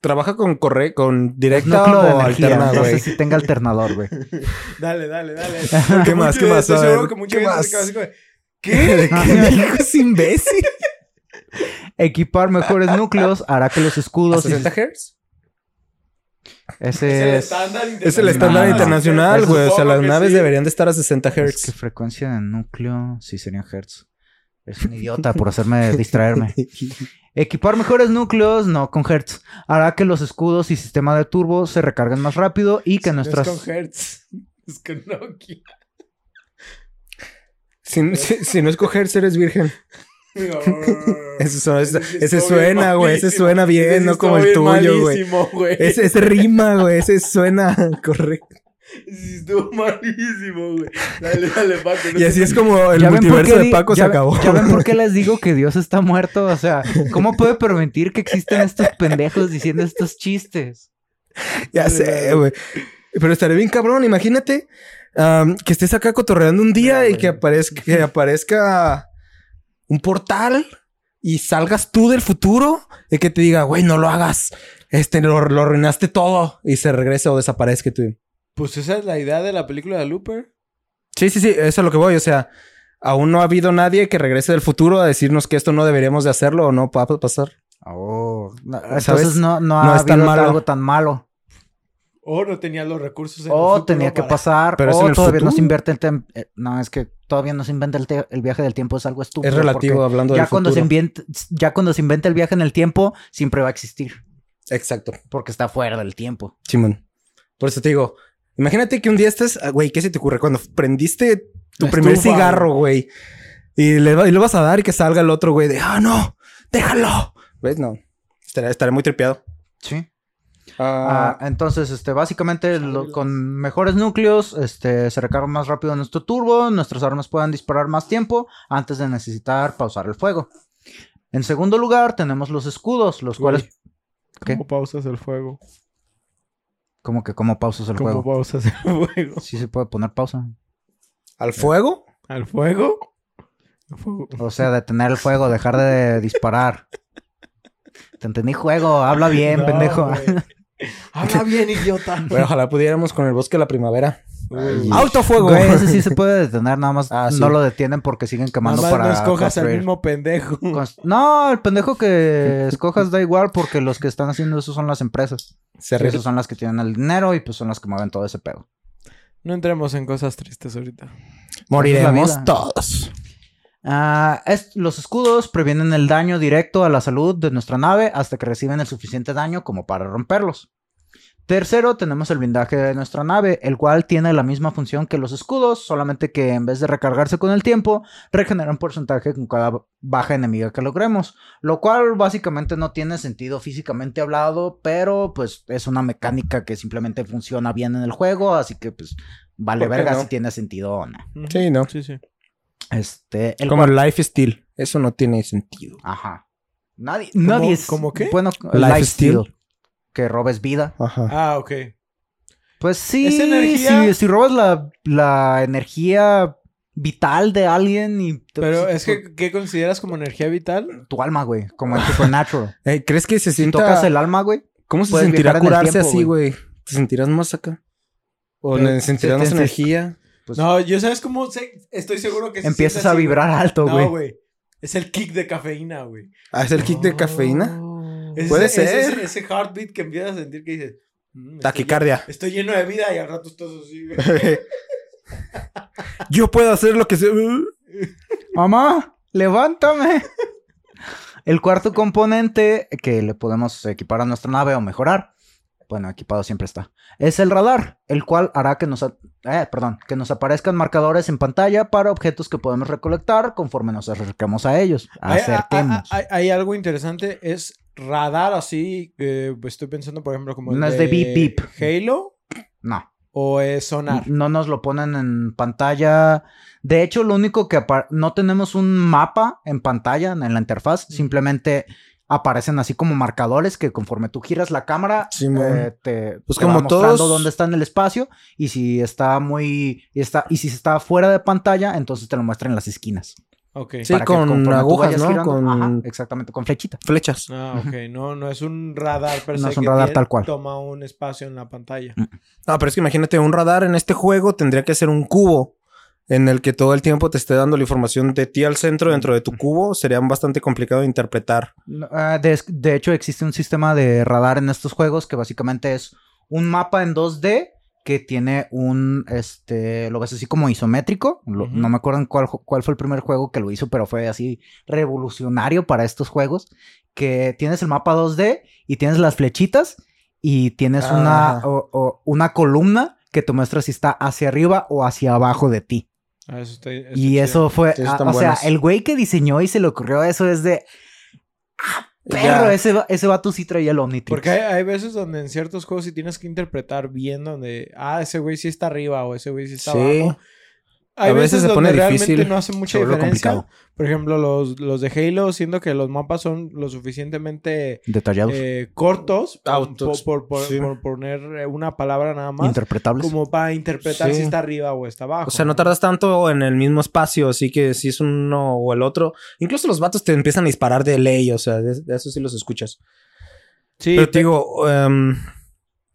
Trabaja con corre con Es directa de o alterna, no sé si tenga alternador, güey. Dale, dale, dale. ¿Qué más? ¿Qué más? ¿qué más? ¿Qué? ¿Qué dijo ese imbécil? Equipar mejores núcleos hará que los ¿A escudos... y 60 Hz? Ese Es el es... estándar Es el No, estándar no, internacional, Eso güey. O sea, las naves sí. deberían de estar a 60 Es que Hz. frecuencia de núcleo, sí serían hertz. Es un idiota por hacerme distraerme. Equipar mejores núcleos, no con hertz, hará que los escudos y sistema de turbo se recarguen más rápido y que No nuestras... es con Hertz. Es con Nokia. Si, si- si no escoger, eres virgen. Ese, son- ese- suena, güey. Ese suena bien, Ese no como el tuyo, güey. malísimo, güey. Ese, ese rima, güey. Ese suena correcto. Ese sí estuvo malísimo, güey. Dale, dale, Paco. no Y así es como el ¿Ya ven por multiverso de Paco se ya- acabó. ¿Ya ven por qué les digo que Dios está muerto? O sea, ¿cómo puede permitir que existan estos pendejos diciendo estos chistes? Ya sé, güey. Pero estaría bien cabrón. Imagínate que estés acá cotorreando un día Ya, y güey. que aparezca, que aparezca un portal y salgas tú del futuro y que te diga, güey, no lo hagas. Este, lo, lo arruinaste todo y se regrese o desaparezca tú. Pues esa es la idea de la película de Looper. Sí, sí, sí, eso es lo que voy. O sea, aún no ha habido nadie que regrese del futuro a decirnos que esto no deberíamos de hacerlo o no va a pasar. Oh, no, ¿Sabes? entonces no, no ha No es tan habido malo. algo tan malo. O no tenía los recursos en el O tenía que para- pasar, Pero es o en el todavía no se invierte el tiempo. no, es que todavía no se inventa el, te- el viaje del tiempo, es algo estúpido. Es relativo hablando ya del cuando se inventa, ya cuando se inventa el viaje en el tiempo, siempre va a existir. Exacto. Porque está fuera del tiempo. Simón. Por eso te digo, imagínate que un día estás, ah, güey, ¿qué se te ocurre? Cuando prendiste tu primer estufa, cigarro, güey, y le, va- y le vas a dar y que salga el otro, güey, de, ah, no, déjalo. ¿Ves? No. Estaré, estaré muy tripeado. Sí. Ah, Ah, entonces, este, básicamente, lo- con mejores núcleos, este, se recarga más rápido nuestro turbo, nuestras armas pueden disparar más tiempo antes de necesitar pausar el fuego. En segundo lugar, tenemos los escudos, los cuales, ¿Qué? ¿Cómo pausas el fuego? como que, ¿cómo pausas el ¿Cómo juego? pausas el fuego? Sí se puede poner pausa. ¿Al fuego? ¿Al fuego? Al fuego. O sea, detener el fuego, dejar de disparar. Te entendí juego, habla bien, No, pendejo. Habla bien, idiota. Bueno, ojalá pudiéramos con el bosque de la primavera. Uy. ¡Autofuego! Güey, ese sí se puede detener, nada más Ah, sí. no lo detienen porque siguen quemando Nada más para no escojas al construir. mismo pendejo. No, el pendejo que escojas da igual porque los que están haciendo eso son las empresas. Se esas son las que tienen el dinero y pues son las que mueven todo ese pedo. No entremos en cosas tristes ahorita. Moriremos todos. Ah, es- los escudos previenen el daño directo a la salud de nuestra nave hasta que reciben el suficiente daño como para romperlos. Tercero, tenemos el blindaje de nuestra nave, el cual tiene la misma función que los escudos, solamente que en vez de recargarse con el tiempo, regenera un porcentaje con cada baja enemiga que logremos, lo cual básicamente no tiene sentido físicamente hablado, pero pues es una mecánica que simplemente funciona bien en el juego, así que pues vale ¿Por qué verga no? si tiene sentido o no. Sí, ¿no? Sí, sí. Este, el Como el life steal. Eso no tiene sentido. Ajá. Nadie, ¿Cómo- nadie es. cómo qué? Bueno, Lifesteal. lifesteal. Que robes vida. Ajá. Ah, ok. Pues sí. ¿Es energía? Si, si robas la, la energía vital de alguien y. te- Pero si- es que, ¿qué consideras como energía vital? Tu alma, güey. Como en Supernatural. Eh, ¿Crees que se si sienta... tocas el alma, güey. ¿Cómo se sentirá el curarse tiempo, así, güey? ¿Te sentirás más acá? ¿O Pero ne- sentirás se más energía? Pues No, yo sabes cómo sé- estoy seguro que empiezas a así, vibrar alto, güey. No, güey. Es el kick de cafeína, güey. Ah, ¿es el kick de cafeína? Es Puede ese, ser. Ese, ese heartbeat que empiezas a sentir que dices... "Mm, estoy Taquicardia. lleno- Estoy lleno de vida y al rato estás así, güey. Yo puedo hacer lo que se... Mamá, levántame. El cuarto componente que le podemos equipar a nuestra nave o mejorar, bueno, equipado siempre está, es el radar, el cual hará que nos, eh, perdón, que nos aparezcan marcadores en pantalla para objetos que podemos recolectar conforme nos acerquemos a ellos. Hay- Acerquemos. Hay, hay- hay algo interesante, es radar así, eh, estoy pensando por ejemplo como el No es de beep, beep. Halo No, o es sonar. no nos lo ponen en pantalla. De hecho, lo único que no tenemos un mapa en pantalla en la interfaz, simplemente aparecen así como marcadores que conforme tú giras la cámara eh, te, Pues te va como mostrando todos- dónde está en el espacio y si está muy y está y si está fuera de pantalla, entonces te lo muestra en las esquinas. Ok. Sí, con agujas, ¿no? girando- Con- Ajá, exactamente, con flechita. Flechas. Ah, ok. No, no es un radar per No es un que radar tiene- tal cual. Toma un espacio en la pantalla. No, pero es que imagínate, un radar en este juego tendría que ser un cubo en el que todo el tiempo te esté dando la información de ti al centro dentro de tu cubo. Sería bastante complicado de interpretar. Ah, de, de hecho, existe un sistema de radar en estos juegos que básicamente es un mapa en 2D que tiene un, este, lo ves así como isométrico. No me acuerdo en cuál, cuál fue el primer juego que lo hizo, pero fue así revolucionario para estos juegos. Que tienes el mapa 2D y tienes las flechitas y tienes una, o- o una columna que te muestra si está hacia arriba o hacia abajo de ti. Ah, eso está, eso Y eso fue, ah, o sea, el güey que diseñó y se le ocurrió eso es de... ¡Ah, perro! Ya. Ese, va- ese vato sí traía el Omnitrix. Porque hay, hay veces donde en ciertos juegos sí tienes que interpretar bien donde, ah, ese güey sí está arriba o ese güey sí está Sí. abajo. Hay A veces veces, se donde pone realmente difícil. no hace mucha diferencia. complicado. Por ejemplo, los, los de Halo, siendo que los mapas son lo suficientemente Detallados. eh, cortos, por, Autos, por- por- sí. por poner una palabra nada más, interpretables. como para interpretar Sí. si está arriba o está abajo. O sea, no tardas tanto en el mismo espacio, así que si es uno o el otro. Incluso los vatos te empiezan a disparar de ley, o sea, de, de eso sí los escuchas. Sí, Pero te digo, em,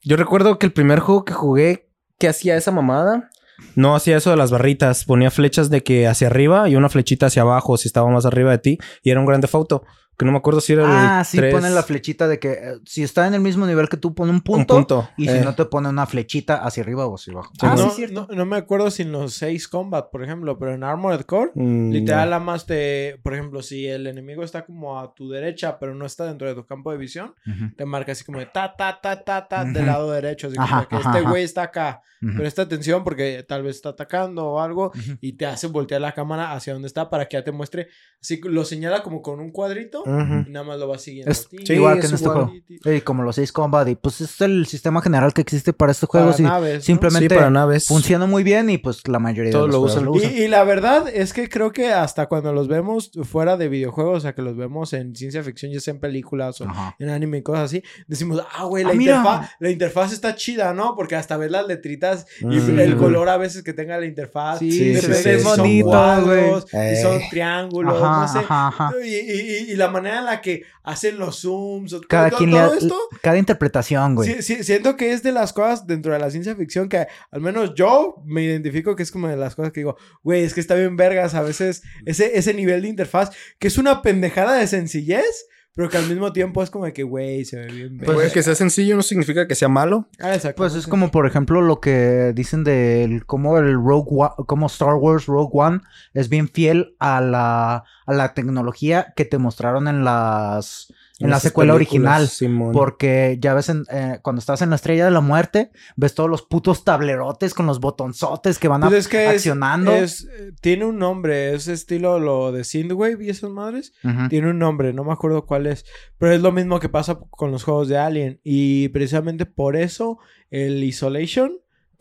yo recuerdo que el primer juego que jugué que hacía esa mamada, no hacía eso de las barritas, ponía flechas de que hacia arriba y una flechita hacia abajo si estaba más arriba de ti, y era un grande foto, que no me acuerdo si era el Ah, sí, tres- pone la flechita de que eh, si está en el mismo nivel que tú, pone un un punto. punto. Y si eh. no te pone una flechita hacia arriba o hacia abajo. Sí, ah, no, sí, cierto. no, no me acuerdo si en los 6 combat, por ejemplo, pero en Armored Core, Mm, literal, no. nada más te. Por ejemplo, si el enemigo está como a tu derecha, pero no está dentro de tu campo de visión, Ujú, te marca así como de ta, ta, ta, ta, ta, del Ujú. lado derecho. Así como Ajá, que ajá, este ajá. güey está acá. ujú, Presta atención porque tal vez está atacando o algo y te hace voltear la cámara hacia donde está para que ya te muestre. Así lo señala como con un cuadrito Y nada más lo va siguiendo. Es Ti, sí, igual que en este juego. Y como los 6 Combat, y pues es el sistema general que existe para estos juegos. Para y naves, ¿no? simplemente Sí, para naves. funciona muy bien y pues la mayoría Todos de los lo juegos usan. lo usan. Y, y la verdad es que creo que hasta cuando los vemos fuera de videojuegos, o sea, que los vemos en ciencia ficción, ya sea en películas o Ajá. en anime y cosas así, decimos, ah, güey, Ah, la, mira. interfaz, la interfaz está chida, ¿no? Porque hasta ves las letritas y Mm. el color a veces que tenga la interfaz. Sí, se repente ve son bonito, cuadros güey. y son Eh. triángulos, Ajá, no sé. ajá, ajá. Y, y- y- y la manera en la que hacen los zooms. o Cada todo, quien le todo da- esto. Cada interpretación, güey. Sí, sí, siento que es de las cosas dentro de la ciencia ficción que al menos yo me identifico que es como de las cosas que digo, güey, es que está bien vergas a veces ese, ese nivel de interfaz, que es una pendejada de sencillez, pero que al mismo tiempo es como de que, güey, se ve bien. Pues que sea sencillo no significa que sea malo. Ah, exacto. Pues es como, por ejemplo, lo que dicen del cómo el Rogue One, como Star Wars Rogue One es bien fiel a la, a la tecnología que te mostraron en las en la secuela original. Simón. Porque ya ves, en, eh, cuando estás en la estrella de la muerte, ves todos los putos tablerotes con los botonzotes que van Pues a- es que accionando. es, eh, tiene un nombre, es estilo lo de Synthwave y esas madres. Tiene un nombre, no me acuerdo cuál es. Pero es lo mismo que pasa con los juegos de Alien. Y precisamente por eso el Isolation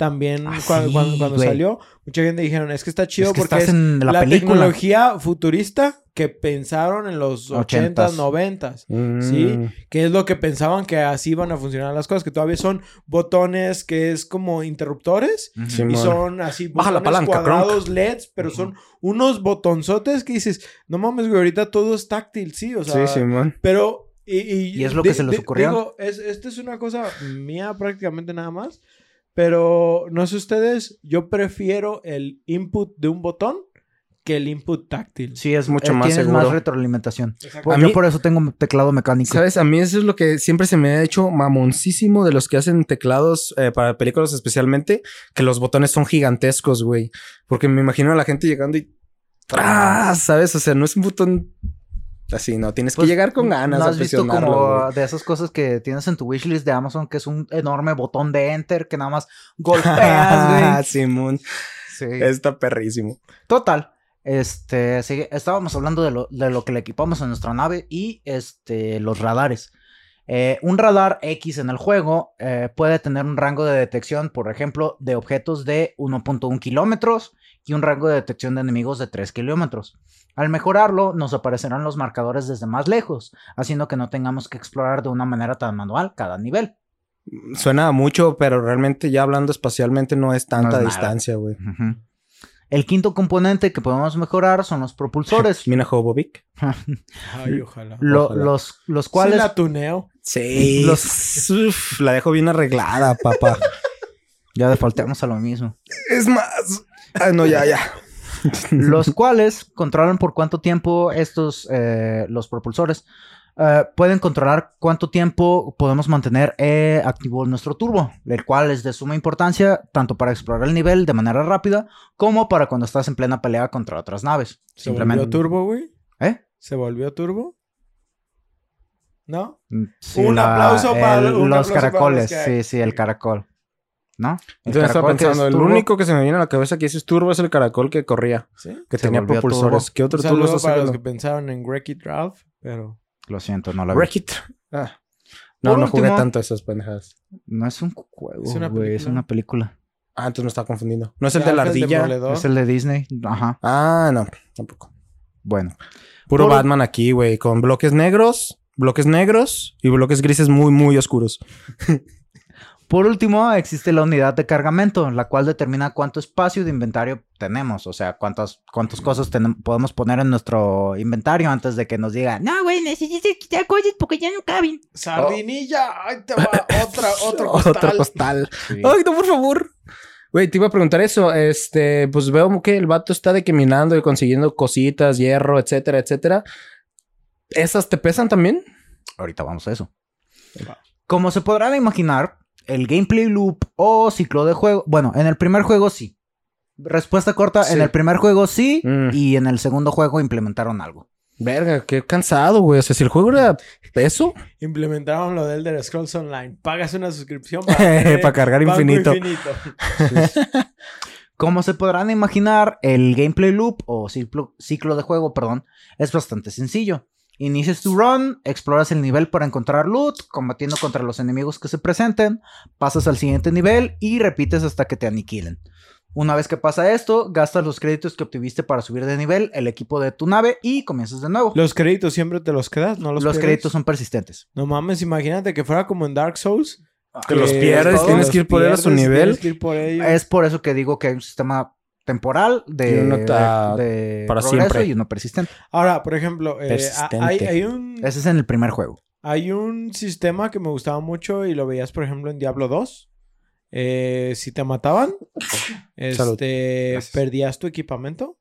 también Ah, cuando, sí, cuando, cuando salió, mucha gente dijeron, es que está chido Es que porque estás es en la, la, tecnología futurista que pensaron en los 80s, 80s. 90s. Mm. Sí, que es lo que pensaban que así iban a funcionar las cosas, que todavía son botones que es como interruptores y son así Baja la palanca, cuadrados LEDs, pero son unos botonzotes que dices, no mames, güey, ahorita todo es táctil, sí, o sea, sí, Simón. pero y, y- Y es lo que se les ocurrió. Digo, es, esta es una cosa mía prácticamente nada más, pero no sé ustedes, yo prefiero el input de un botón que el input táctil. Sí, es mucho eh, más tienes seguro. más retroalimentación. Exacto. A yo mí- por eso tengo un teclado mecánico. ¿Sabes? A mí eso es lo que siempre se me ha hecho mamoncísimo de los que hacen teclados eh, para películas especialmente, que los botones son gigantescos, güey. Porque me imagino a la gente llegando y... ¡Tras! ¿Sabes? O sea, no es un botón así, no. Tienes Pues, que llegar con ganas ¿No a has visto como de esas cosas que tienes en tu wishlist de Amazon, que es un enorme botón de enter que nada más golpeas, Ah? Simón. Sí. Está perrísimo. Total. Este, sí, estábamos hablando de lo, de lo que le equipamos a nuestra nave y este, los radares. Eh, un radar X en el juego eh, puede tener un rango de detección, por ejemplo, de objetos de 1.1 kilómetros y un rango de detección de enemigos de 3 kilómetros. Al mejorarlo, nos aparecerán los marcadores desde más lejos, haciendo que no tengamos que explorar de una manera tan manual cada nivel. Suena a mucho, pero realmente ya hablando espacialmente no es tanta distancia, güey. El quinto componente que podemos mejorar son los propulsores. Mina Jovovic. Ay, ojalá. Lo- Ojalá. los, los ¿Cuál cuales la tuneo? Sí. Los- Uf, la dejo bien arreglada, papá. ya defaultemos a lo mismo. es más. Ay, no, ya, ya. Los cuales controlan por cuánto tiempo estos, eh, los propulsores, eh, pueden controlar cuánto tiempo podemos mantener eh, activo nuestro turbo, el cual es de suma importancia tanto para explorar el nivel de manera rápida como para cuando estás en plena pelea contra otras naves. ¿Se Simplemente. volvió turbo, güey? ¿Eh? ¿Se volvió turbo? ¿No? Mm, sí, Un aplauso para- el- un los aplauso para caracoles. los que- Sí, sí, el caracol. ¿No? El Entonces estaba es pensando, el turbo. único que se me viene a la cabeza que es turbo es el caracol que corría, ¿Sí? que Se tenía propulsores. turbo. ¿Qué otro turbo para los que pensaron en Wreck-It Ralph, pero... Lo siento, no la vi. Wreck-It. Ah. No, Por no jugué tanto esas pendejadas. No es un juego, Es una güey, es película. una película. Ah, entonces me estaba confundiendo. ¿No es el de la ardilla? Es el de Disney. Ajá. Ah, no, tampoco. Bueno. Puro Por- Batman aquí, güey, con bloques negros, bloques negros y bloques grises muy, muy oscuros. Por último, existe la unidad de cargamento, la cual determina cuánto espacio de inventario tenemos, o sea, cuántas, cuántas cosas tenem- podemos poner en nuestro inventario antes de que nos digan, no, güey, necesitas quitar cosas porque ya no caben. ¡Sardinilla! ¡Ahí te va! Otra, otro costal. Otro costal. Ay, no, por favor. Güey, te iba a preguntar eso. Este, pues veo que el vato está de que minando y consiguiendo cositas, hierro, etcétera, etcétera. ¿Esas te pesan también? Ahorita vamos a eso. Como se podrán imaginar, el gameplay loop o ciclo de juego, bueno, en el primer juego sí. Respuesta corta, Sí. en el primer juego sí, Mm. y en el segundo juego implementaron algo. Verga, qué cansado, güey. O sea, si el juego era eso, Implementaron lo de Elder Scrolls Online. Pagas una suscripción Para cargar banco infinito. Como se podrán imaginar, el gameplay loop o ciclo, ciclo de juego, perdón, es bastante sencillo. Inicias tu run, exploras el nivel para encontrar loot, combatiendo contra los enemigos que se presenten, pasas al siguiente nivel y repites hasta que te aniquilen. Una vez que pasa esto, gastas los créditos que obtuviste para subir de nivel el equipo de tu nave y comienzas de nuevo. Los créditos siempre te los quedas, ¿no los Los, pierdes? créditos son persistentes. No mames, imagínate que fuera como en Dark Souls. Te los que pierdes, todos tienes que ir por él a su nivel. Tienes que ir por ellos. Es por eso que digo que hay un sistema temporal de, Y uno ta- de para progreso siempre. y uno persistente. Ahora, por ejemplo, eh, Persistente. hay, hay un, Ese es en el primer juego. hay un sistema que me gustaba mucho y lo veías, por ejemplo, en Diablo 2. Eh, si te mataban, este, perdías tu equipamiento,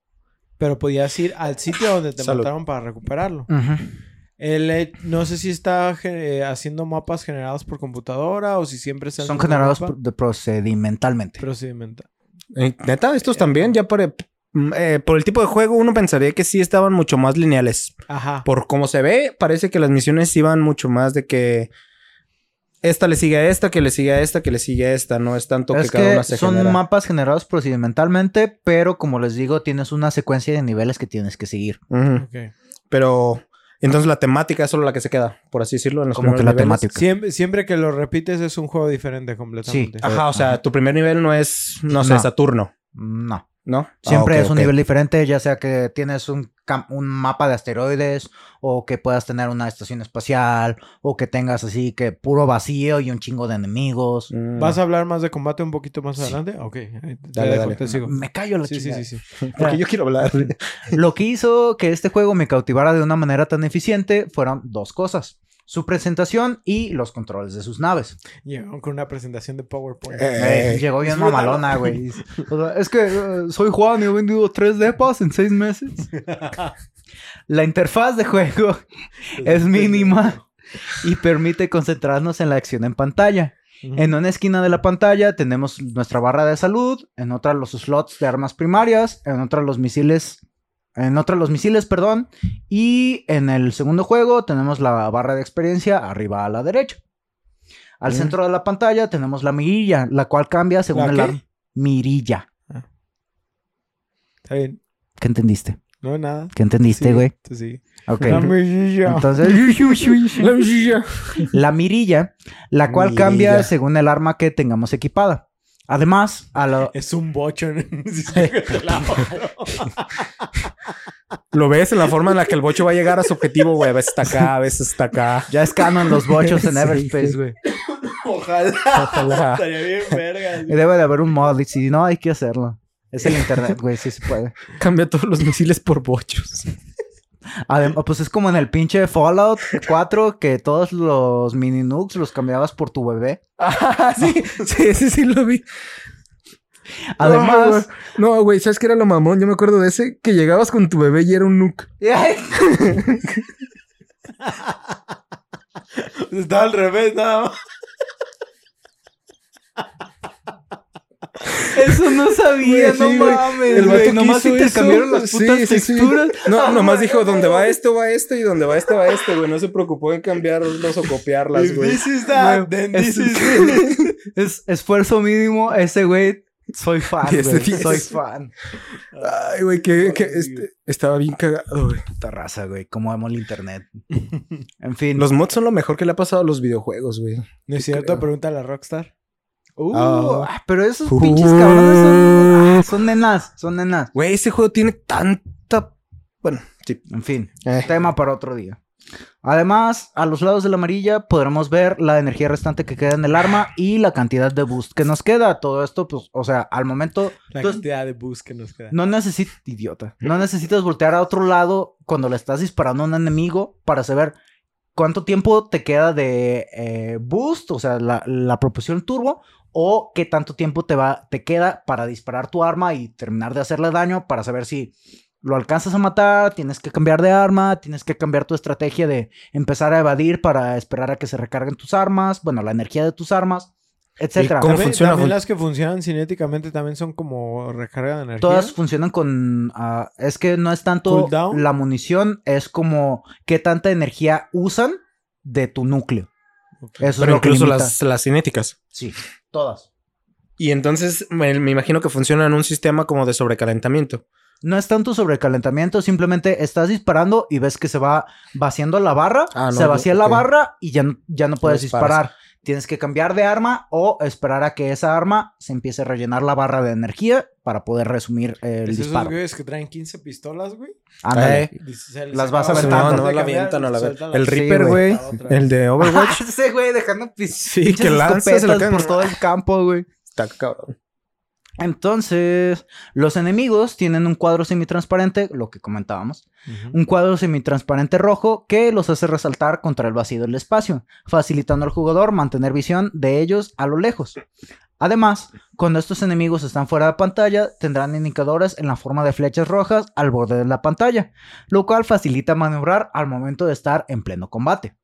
pero podías ir al sitio donde te Salud. mataron para recuperarlo. El, eh, no sé si está eh, haciendo mapas generados por computadora o si siempre está Son generados mapa por- de procedimentalmente. procedimental. Eh, Neta, estos también, ya por, mm, eh, por el tipo de juego, uno pensaría que sí estaban mucho más lineales. Ajá. Por como se ve, parece que las misiones iban mucho más de que esta le sigue a esta, que le sigue a esta, que le sigue a esta. No es tanto que cada que una se son genera. mapas generados procedimentalmente, pero como les digo, tienes una secuencia de niveles que tienes que seguir. Ujú. Ok. Pero entonces la temática es solo la que se queda, por así decirlo. En los Como que la niveles. temática. Siempre, siempre que lo repites es un juego diferente completamente. Ajá, o sea, Ajá. tu primer nivel no es, no sé, No. Saturno, No. ¿No? Siempre Ah, ok, es un nivel diferente, ya sea que tienes un, un mapa de asteroides o que puedas tener una estación espacial o que tengas así que puro vacío y un chingo de enemigos. Mm. ¿Vas a hablar más de combate un poquito más Sí. adelante? Ok. Dale, dejo, dale. te sigo. Me callo la Sí, sí, chingada. sí, sí. Porque yo quiero hablar. Lo que hizo que este juego me cautivara de una manera tan eficiente fueron dos cosas. Su presentación y los controles de sus naves. Llegaron con una presentación de PowerPoint. Eh, Eh, llegó bien mamalona, güey. O sea, es que eh, soy Juan y he vendido tres depas en seis meses. La interfaz de juego es mínima y permite concentrarnos en la acción en pantalla. En una esquina de la pantalla tenemos nuestra barra de salud, en otra los slots de armas primarias, en otra los misiles, en otra los misiles, perdón, y en el segundo juego tenemos la barra de experiencia arriba a la derecha. Al centro de la pantalla tenemos la mirilla, la cual cambia según ¿La el arma. Mirilla. Está bien. ¿Qué entendiste? No, nada. ¿Qué entendiste, Sí, güey? Sí. Ok. La mirilla. Entonces, la mirilla, la cual Mirilla. cambia según el arma que tengamos equipada. Además, a lo, Es un bocho. ¿no? Lo ves en la forma en la que el bocho va a llegar a su objetivo, güey. A veces está acá, a veces está acá. Ya es canon los bochos en Everspace, güey. Ojalá. Ojalá. Estaría bien verga. Y debe de haber un mod. Y si no, hay que hacerlo. Es el internet, güey. Sí se puede. Cambia todos los misiles por bochos. Además, pues es como en el pinche Fallout 4 que todos los mini nukes los cambiabas por tu bebé. Ah, sí, sí, sí, sí, lo vi. Además, No, güey, ¿sabes qué era lo mamón? Yo me acuerdo de ese que llegabas con tu bebé y era un nuke. Estaba al revés, nada más. eso no sabía, Güey, no sí, mames. El güey. vato Nomás intercambiaron eso, las putas sí, sí, sí. texturas. No, nomás dijo, donde va esto, va esto, y donde va este, va este, güey. No se preocupó en cambiarlos o copiarlas, güey. this is that, Güey, then es- this is this. Es esfuerzo mínimo. Ese güey, soy fan, güey. Soy fan. Ay, güey, que, que este, estaba bien cagado, güey. Puta raza, güey. Como amo el internet. En fin. Los mods son lo mejor que le ha pasado a los videojuegos, güey. ¿No es cierto? Pregúntale a Rockstar. Uh, Ah. ah, pero esos Uh. pinches cabrones son, ah, son nenas, son nenas. Güey, ese juego tiene tanta... Bueno, sí. En fin, Eh. tema para otro día. Además, a los lados de la amarilla podremos ver la energía restante que queda en el arma y la cantidad de boost que nos queda. Todo esto, pues, o sea, al momento La Tú- cantidad de boost que nos queda. no necesitas, idiota, no necesitas voltear a otro lado cuando le estás disparando a un enemigo para saber cuánto tiempo te queda de eh, boost, o sea, la, la propulsión turbo, o qué tanto tiempo te, va, te queda para disparar tu arma y terminar de hacerle daño para saber si lo alcanzas a matar, tienes que cambiar de arma, tienes que cambiar tu estrategia de empezar a evadir para esperar a que se recarguen tus armas, bueno, la energía de tus armas, etcétera. cómo También, funciona? también Fun- las que funcionan cinéticamente también son como recarga de energía. Todas funcionan con... ah, es que no es tanto la munición, es como qué tanta energía usan de tu núcleo. Eso Pero incluso las, las cinéticas. Sí, todas. Y entonces me, me imagino que funciona en un sistema como de sobrecalentamiento. No es tanto sobrecalentamiento, simplemente estás disparando y ves que se va vaciando la barra, Ah, no, se vacía la barra y ya, no- ya no puedes disparar. Tienes que cambiar de arma o esperar a que esa arma se empiece a rellenar la barra de energía para poder resumir el ¿Es esos disparo. güeyes que traen 15 pistolas, güey? Ándale. Eh. Las vas aventando. de No, no la avientan a la El Reaper, güey. El de Overwatch. Ese güey dejando pis- Sí, que lanza, se la escopetas caen. por todo el campo, güey. Está cabrón. Entonces, los enemigos tienen un cuadro semitransparente, lo que comentábamos, un cuadro semitransparente rojo que los hace resaltar contra el vacío del espacio, facilitando al jugador mantener visión de ellos a lo lejos. Además, cuando estos enemigos están fuera de pantalla, tendrán indicadores en la forma de flechas rojas al borde de la pantalla, lo cual facilita maniobrar al momento de estar en pleno combate.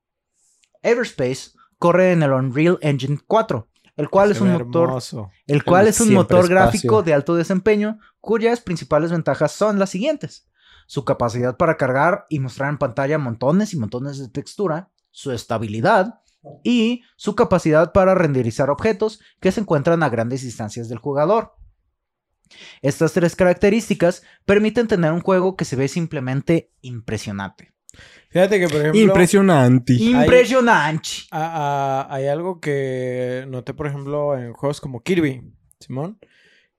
Everspace corre en el Unreal Engine 4, el cual es un motor, el cual es un motor gráfico de alto desempeño, cuyas principales ventajas son las siguientes: su capacidad para cargar y mostrar en pantalla montones y montones de textura, su estabilidad y su capacidad para renderizar objetos que se encuentran a grandes distancias del jugador. Estas tres características permiten tener un juego que se ve simplemente impresionante. Fíjate que, por ejemplo. Impresionante. Impresionante. Hay, algo que noté, por ejemplo, en juegos como Kirby, Simón.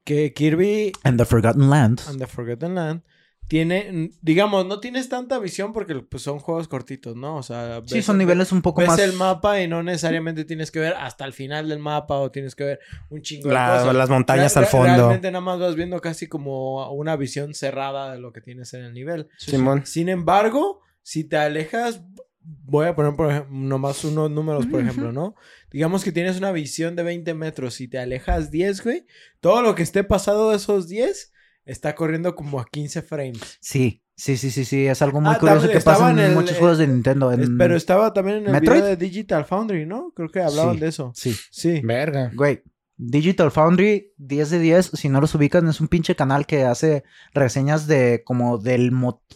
Que Kirby. And the Forgotten Land. And the Forgotten Land. Tiene, digamos, no tienes tanta visión porque pues, son juegos cortitos, ¿no? O sea, sí, son niveles un poco ves más. el mapa y no necesariamente tienes que ver hasta el final del mapa o tienes que ver un chingo de cosas. Las montañas al fondo. Realmente nada más vas viendo casi como una visión cerrada de lo que tienes en el nivel. Simón. Sin embargo, si te alejas, voy a poner por ejemplo, nomás unos números, por ejemplo, ¿no? Digamos que tienes una visión de 20 metros y te alejas 10, güey. Todo lo que esté pasado de esos 10 está corriendo como a 15 frames. Sí, sí, sí, sí, sí. Es algo muy ah, curioso que pasa en, muchos juegos de Nintendo. Pero estaba también en el video de Digital Foundry, ¿no? Creo que hablaban de eso. Sí. Sí. Verga. Güey, Digital Foundry, 10 de 10, si no los ubican, es un pinche canal que hace reseñas de como del,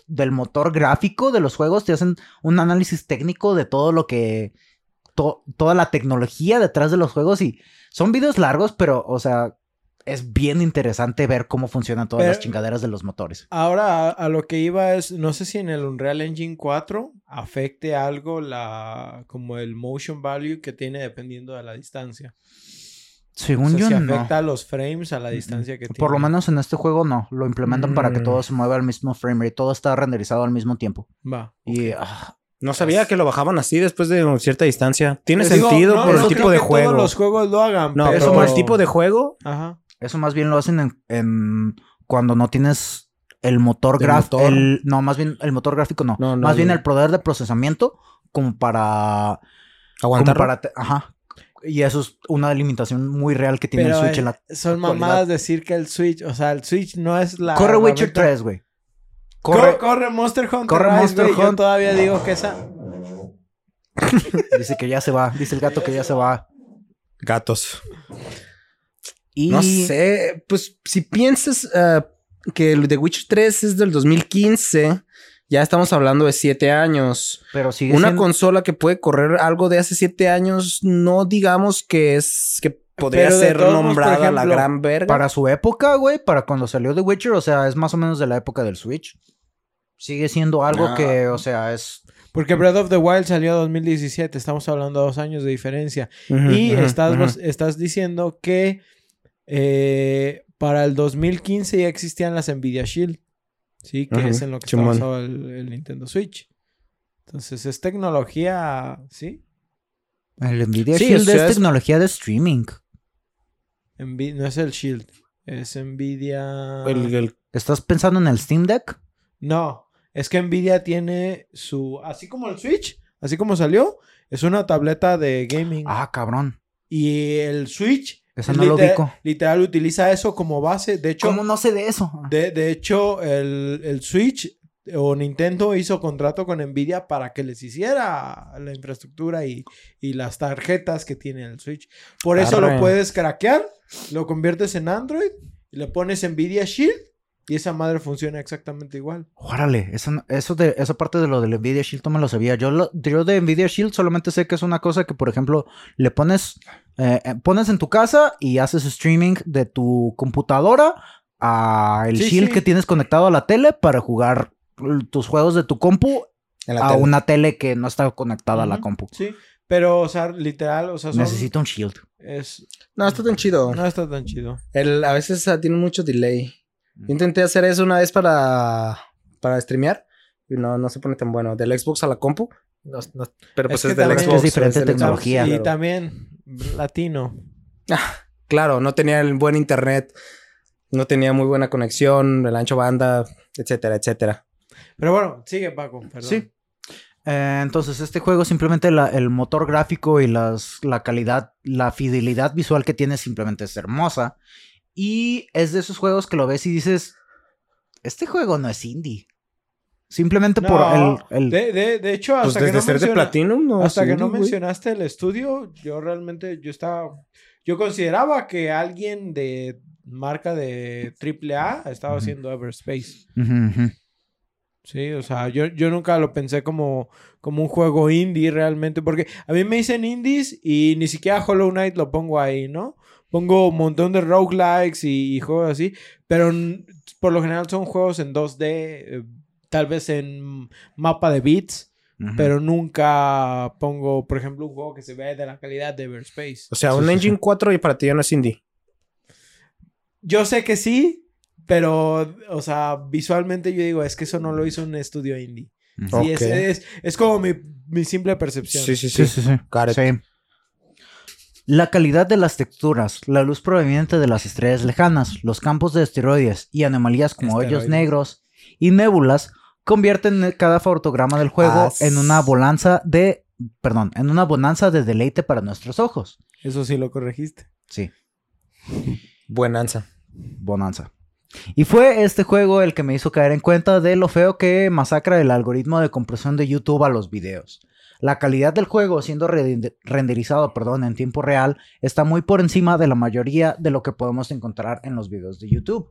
del motor gráfico de los juegos, te hacen un análisis técnico de todo lo que, toda la tecnología detrás de los juegos y son videos largos, pero, o sea, es bien interesante ver cómo funcionan todas las chingaderas de los motores. Ahora, a, a, lo que iba es, no sé si en el Unreal Engine 4 afecte algo la, como el motion value que tiene dependiendo de la distancia. Según yo, si no. afecta a los frames a la distancia que tiene. Por lo menos en este juego no. Lo implementan para que mm. todo se mueva al mismo frame rate. Todo está renderizado al mismo tiempo. Va. Y. Ah, no sabía que lo bajaban así después de cierta distancia. Tiene sentido por el tipo de juego. Todos los juegos lo hagan. No, pero por el tipo de juego. Ajá. Eso más bien lo hacen en, cuando no tienes el motor gráfico. No, más bien el motor gráfico no. más bien el poder de procesamiento como para. Aguantar. Para ajá. Y eso es una limitación muy real que tiene el Switch en la. Son mamadas decir que el Switch, o sea, el Switch no es la. Corre Witcher 3, güey. Corre, corre, Monster Hunter. Corre Monster Hunter. Yo todavía digo que esa. dice que ya se va. Dice el gato que ya se va. Gatos. Y... No sé. Pues si piensas uh, que el The Witcher 3 es del 2015 ya estamos hablando de siete años. Pero sigue Una consola que puede correr algo de hace siete años, no digamos que es que podría ser nombrada la gran verga. Para su época, güey, para cuando salió The Witcher, o sea, es más o menos de la época del Switch. Sigue siendo algo que, o sea, es... Porque Breath of the Wild salió en 2017, estamos hablando de dos años de diferencia. y estás, estás diciendo que eh, para el 2015 ya existían las Nvidia Shield. Sí, que es en lo que está basado el, Nintendo Switch. Entonces es tecnología, ¿sí? El Nvidia Shield es, tecnología de streaming. no es el Shield, es Nvidia. ¿Estás pensando en el Steam Deck? No, es que Nvidia tiene su. Así como el Switch, así como salió, es una tableta de gaming. Ah, cabrón. Y el Switch eso no lo ubico. Literal utiliza eso como base. De hecho. ¿Cómo no sé de eso? De, de hecho, el, el, Switch o Nintendo hizo contrato con Nvidia para que les hiciera la infraestructura y, y las tarjetas que tiene el Switch. Por eso lo puedes craquear, lo conviertes en Android y le pones Nvidia Shield y esa madre funciona exactamente igual. Órale, eso, eso de, esa parte de lo del Nvidia Shield no me lo sabía. Yo, lo, yo de Nvidia Shield solamente sé que es una cosa que, por ejemplo, le pones, eh, eh, pones en tu casa y haces streaming de tu computadora a el Shield que tienes conectado a la tele para jugar tus juegos de tu compu a una tele que no está conectada a la compu. Sí, pero, o sea, literal, o sea, Necesito un Shield. Es... No, está tan chido. No está tan chido. El, a veces tiene mucho delay. Intenté hacer eso una vez para, para streamear y no, no se pone tan bueno. Del Xbox a la compu. pero pues es, del Xbox. Es diferente tecnología. Y también latino. Ah, claro, no tenía el buen internet. No tenía muy buena conexión, el ancho banda, etcétera, etcétera. Pero bueno, sigue Paco, perdón. Sí. Eh, entonces, este juego simplemente la- el motor gráfico y las, la calidad, la fidelidad visual que tiene simplemente es hermosa. Y es de esos juegos que lo ves y dices, este juego no es indie. Simplemente por el... el- De, de, de hecho, Pues hasta que no ser de menciona- Platinum, no. Hasta sí, que no mencionaste el estudio, yo realmente, yo estaba, yo consideraba que alguien de marca de AAA estaba haciendo Everspace. Sí, o sea, yo, yo nunca lo pensé como, como un juego indie realmente, porque a mí me dicen indies y ni siquiera Hollow Knight lo pongo ahí, ¿no? Pongo un montón de roguelikes y, y juegos así, pero por lo general son juegos en 2D, eh, tal vez en mapa de bits, pero nunca pongo, por ejemplo, un juego que se ve de la calidad de Everspace. O sea, un sí, Engine sí. 4 y para ti ya no es indie. Yo sé que sí, pero, o sea, visualmente yo digo, es que eso no lo hizo un estudio indie. Sí, es, es como mi, mi simple percepción. Sí, sí, Sí, sí. sí, sí. La calidad de las texturas, la luz proveniente de las estrellas lejanas, los campos de esteroides y anomalías como hoyos negros y nébulas convierten cada fotograma del juego en una bonanza de, perdón, en una bonanza de deleite para nuestros ojos. Eso sí lo corregiste. Sí, Buenanza. bonanza. Y fue este juego el que me hizo caer en cuenta de lo feo que masacra el algoritmo de compresión de YouTube a los videos. La calidad del juego siendo rende- renderizado perdón, en tiempo real está muy por encima de la mayoría de lo que podemos encontrar en los videos de YouTube.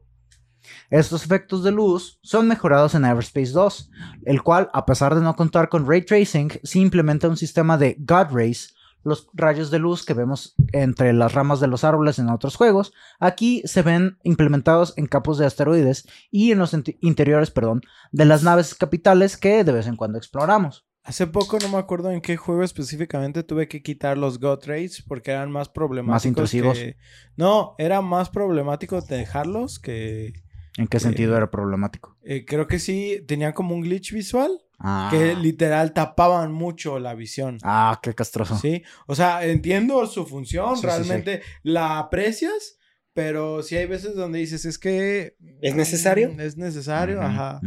Estos efectos de luz son mejorados en Everspace 2, el cual, a pesar de no contar con ray tracing, sí implementa un sistema de God Rays, los rayos de luz que vemos entre las ramas de los árboles en otros juegos, aquí se ven implementados en capos de asteroides y en los interiores, perdón, de las naves capitales que de vez en cuando exploramos. Hace poco no me acuerdo en qué juego específicamente tuve que quitar los God Rays porque eran más problemáticos. intrusivos. que- No, era más problemático dejarlos que... ¿En qué Eh, sentido era problemático? eh, creo que sí, tenían como un glitch visual Ah, que literal tapaban mucho la visión. ah qué castroso. Sí, o sea, entiendo su función, Sí, sí, realmente la aprecias, pero sí hay veces donde dices, es que... ¿Es necesario? mm, Es necesario, ajá.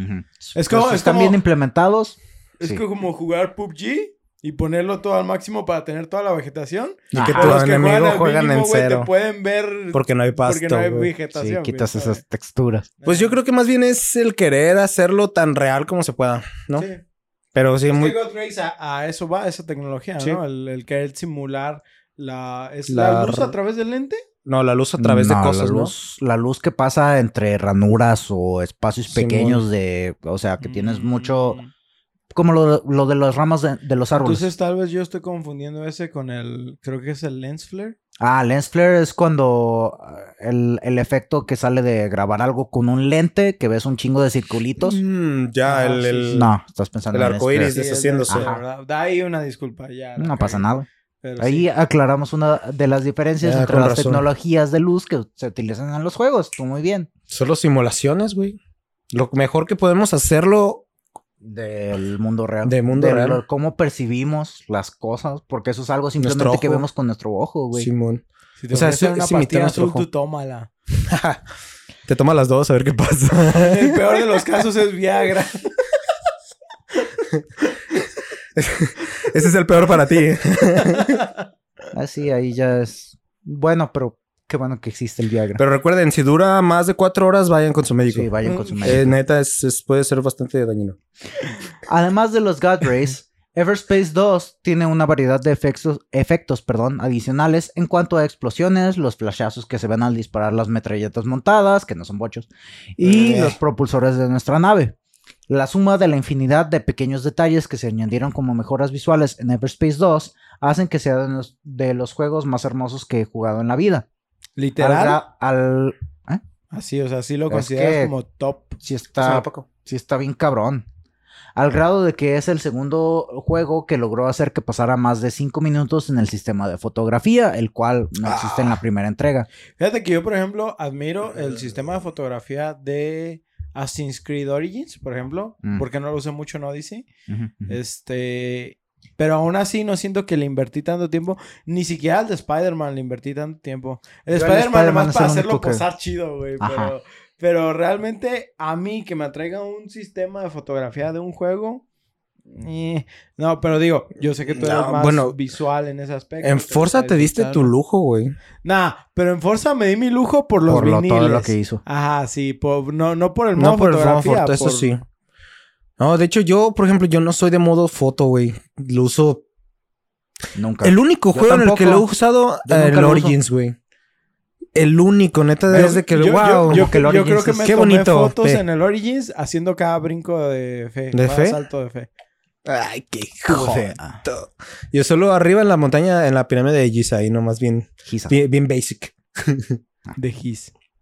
Es como- es están como- bien implementados. Es Sí. que como jugar PUBG y ponerlo todo al máximo para tener toda la vegetación. Y que Pero tu los que enemigo juegan al juegan mínimo, en cero. Te pueden ver Porque no hay pasto. porque no hay vegetación. Sí, quitas ¿sabes? esas texturas. Pues yo creo que más bien es el querer hacerlo tan real como se pueda, ¿no? Sí. Pero sí, Es muy... que God Race a, a eso va, esa tecnología, Sí. ¿no? El, el querer simular la... ¿Es La la, luz a través del lente? No, la luz a través de No, cosas, la ¿no? luz, La luz que pasa entre ranuras o espacios Simón. pequeños de... O sea, que tienes Mm. mucho... Como lo, lo de las ramas de, de los árboles. Entonces tal vez yo estoy confundiendo ese con el... Creo que es el lens flare. Ah, lens flare es cuando ah, el, el efecto que sale de grabar algo con un lente, que ves un chingo de circulitos. Mm, ya, Ah, el... el-. No, estás pensando El en arco lens iris deshaciéndose. el. Da ahí una disculpa, ya. No pasa nada. Pero Ahí sí. aclaramos una de las diferencias Ah, entre las razón. tecnologías de luz que se utilizan en los juegos. Tú muy bien. Solo simulaciones, güey. Lo mejor que podemos hacerlo... Del mundo real. Del mundo De real. lo- cómo percibimos las cosas. Porque eso es algo simplemente que vemos con nuestro ojo, güey. Simón. Si te O sea, es- una imitar pastilla azul, tú tómala. Te toma las dos a ver qué pasa. El peor de los casos es Viagra. Ese es el peor para ti. Así, ahí ya es. Bueno, pero qué bueno que existe el Viagra. Pero recuerden, si dura más de cuatro horas, vayan con su médico. sí, vayan con su Mm, médico. Eh, neta, es, es- puede ser bastante dañino. Además de los God Rays, Everspace 2 tiene una variedad de efectos, efectos perdón, adicionales en cuanto a explosiones, los flashazos que se ven al disparar las metralletas montadas, que no son bochos, y Eh. los propulsores de nuestra nave. La suma de la infinidad de pequeños detalles que se añadieron como mejoras visuales en Everspace 2 hacen que sea de los, de los juegos más hermosos que he jugado en la vida. Al Literal. al- Así, o sea, sí lo Es consideras como top. sí Ah, está, sí está bien cabrón. Al grado de que es el segundo juego que logró hacer que pasara más de 5 minutos en el sistema de fotografía, el cual no existe en la primera entrega. Fíjate que yo, por ejemplo, admiro el sistema de fotografía de Assassin's Creed Origins, por ejemplo, Mm. porque no lo usé mucho en Odyssey. Este. Pero aún así no siento que le invertí tanto tiempo. Ni siquiera al de Spider-Man le invertí tanto tiempo. El Spider-Man es para el hacerlo que- posar chido, güey. Pero, pero realmente a mí que me atraiga un sistema de fotografía de un juego... eh, No, pero digo, yo sé que tú No, eres más bueno, visual en ese aspecto. En Forza te diste tu lujo, güey. Nah, pero en Forza me di mi lujo por los por lo, viniles. todo lo que hizo. Ajá, sí, por- no, no por el modo No por el fotografía, foto, eso por- sí. No, de hecho, yo, por ejemplo, yo no soy de modo foto, güey. Lo uso. Nunca. El único Yo juego en el que lo he usado, Yo eh, el. Origins, güey. El único, neta, Pero desde que yo, lo. yo- Wow. yo, Como que el yo creo Origins que me Qué tomé bonito, fotos fe. en el Origins haciendo cada brinco de fe. ¿De fe? salto de fe. Ay, qué fe. Yo solo arriba en la montaña, en la pirámide de Giza, ahí nomás bien, Giza. bien, bien basic. De.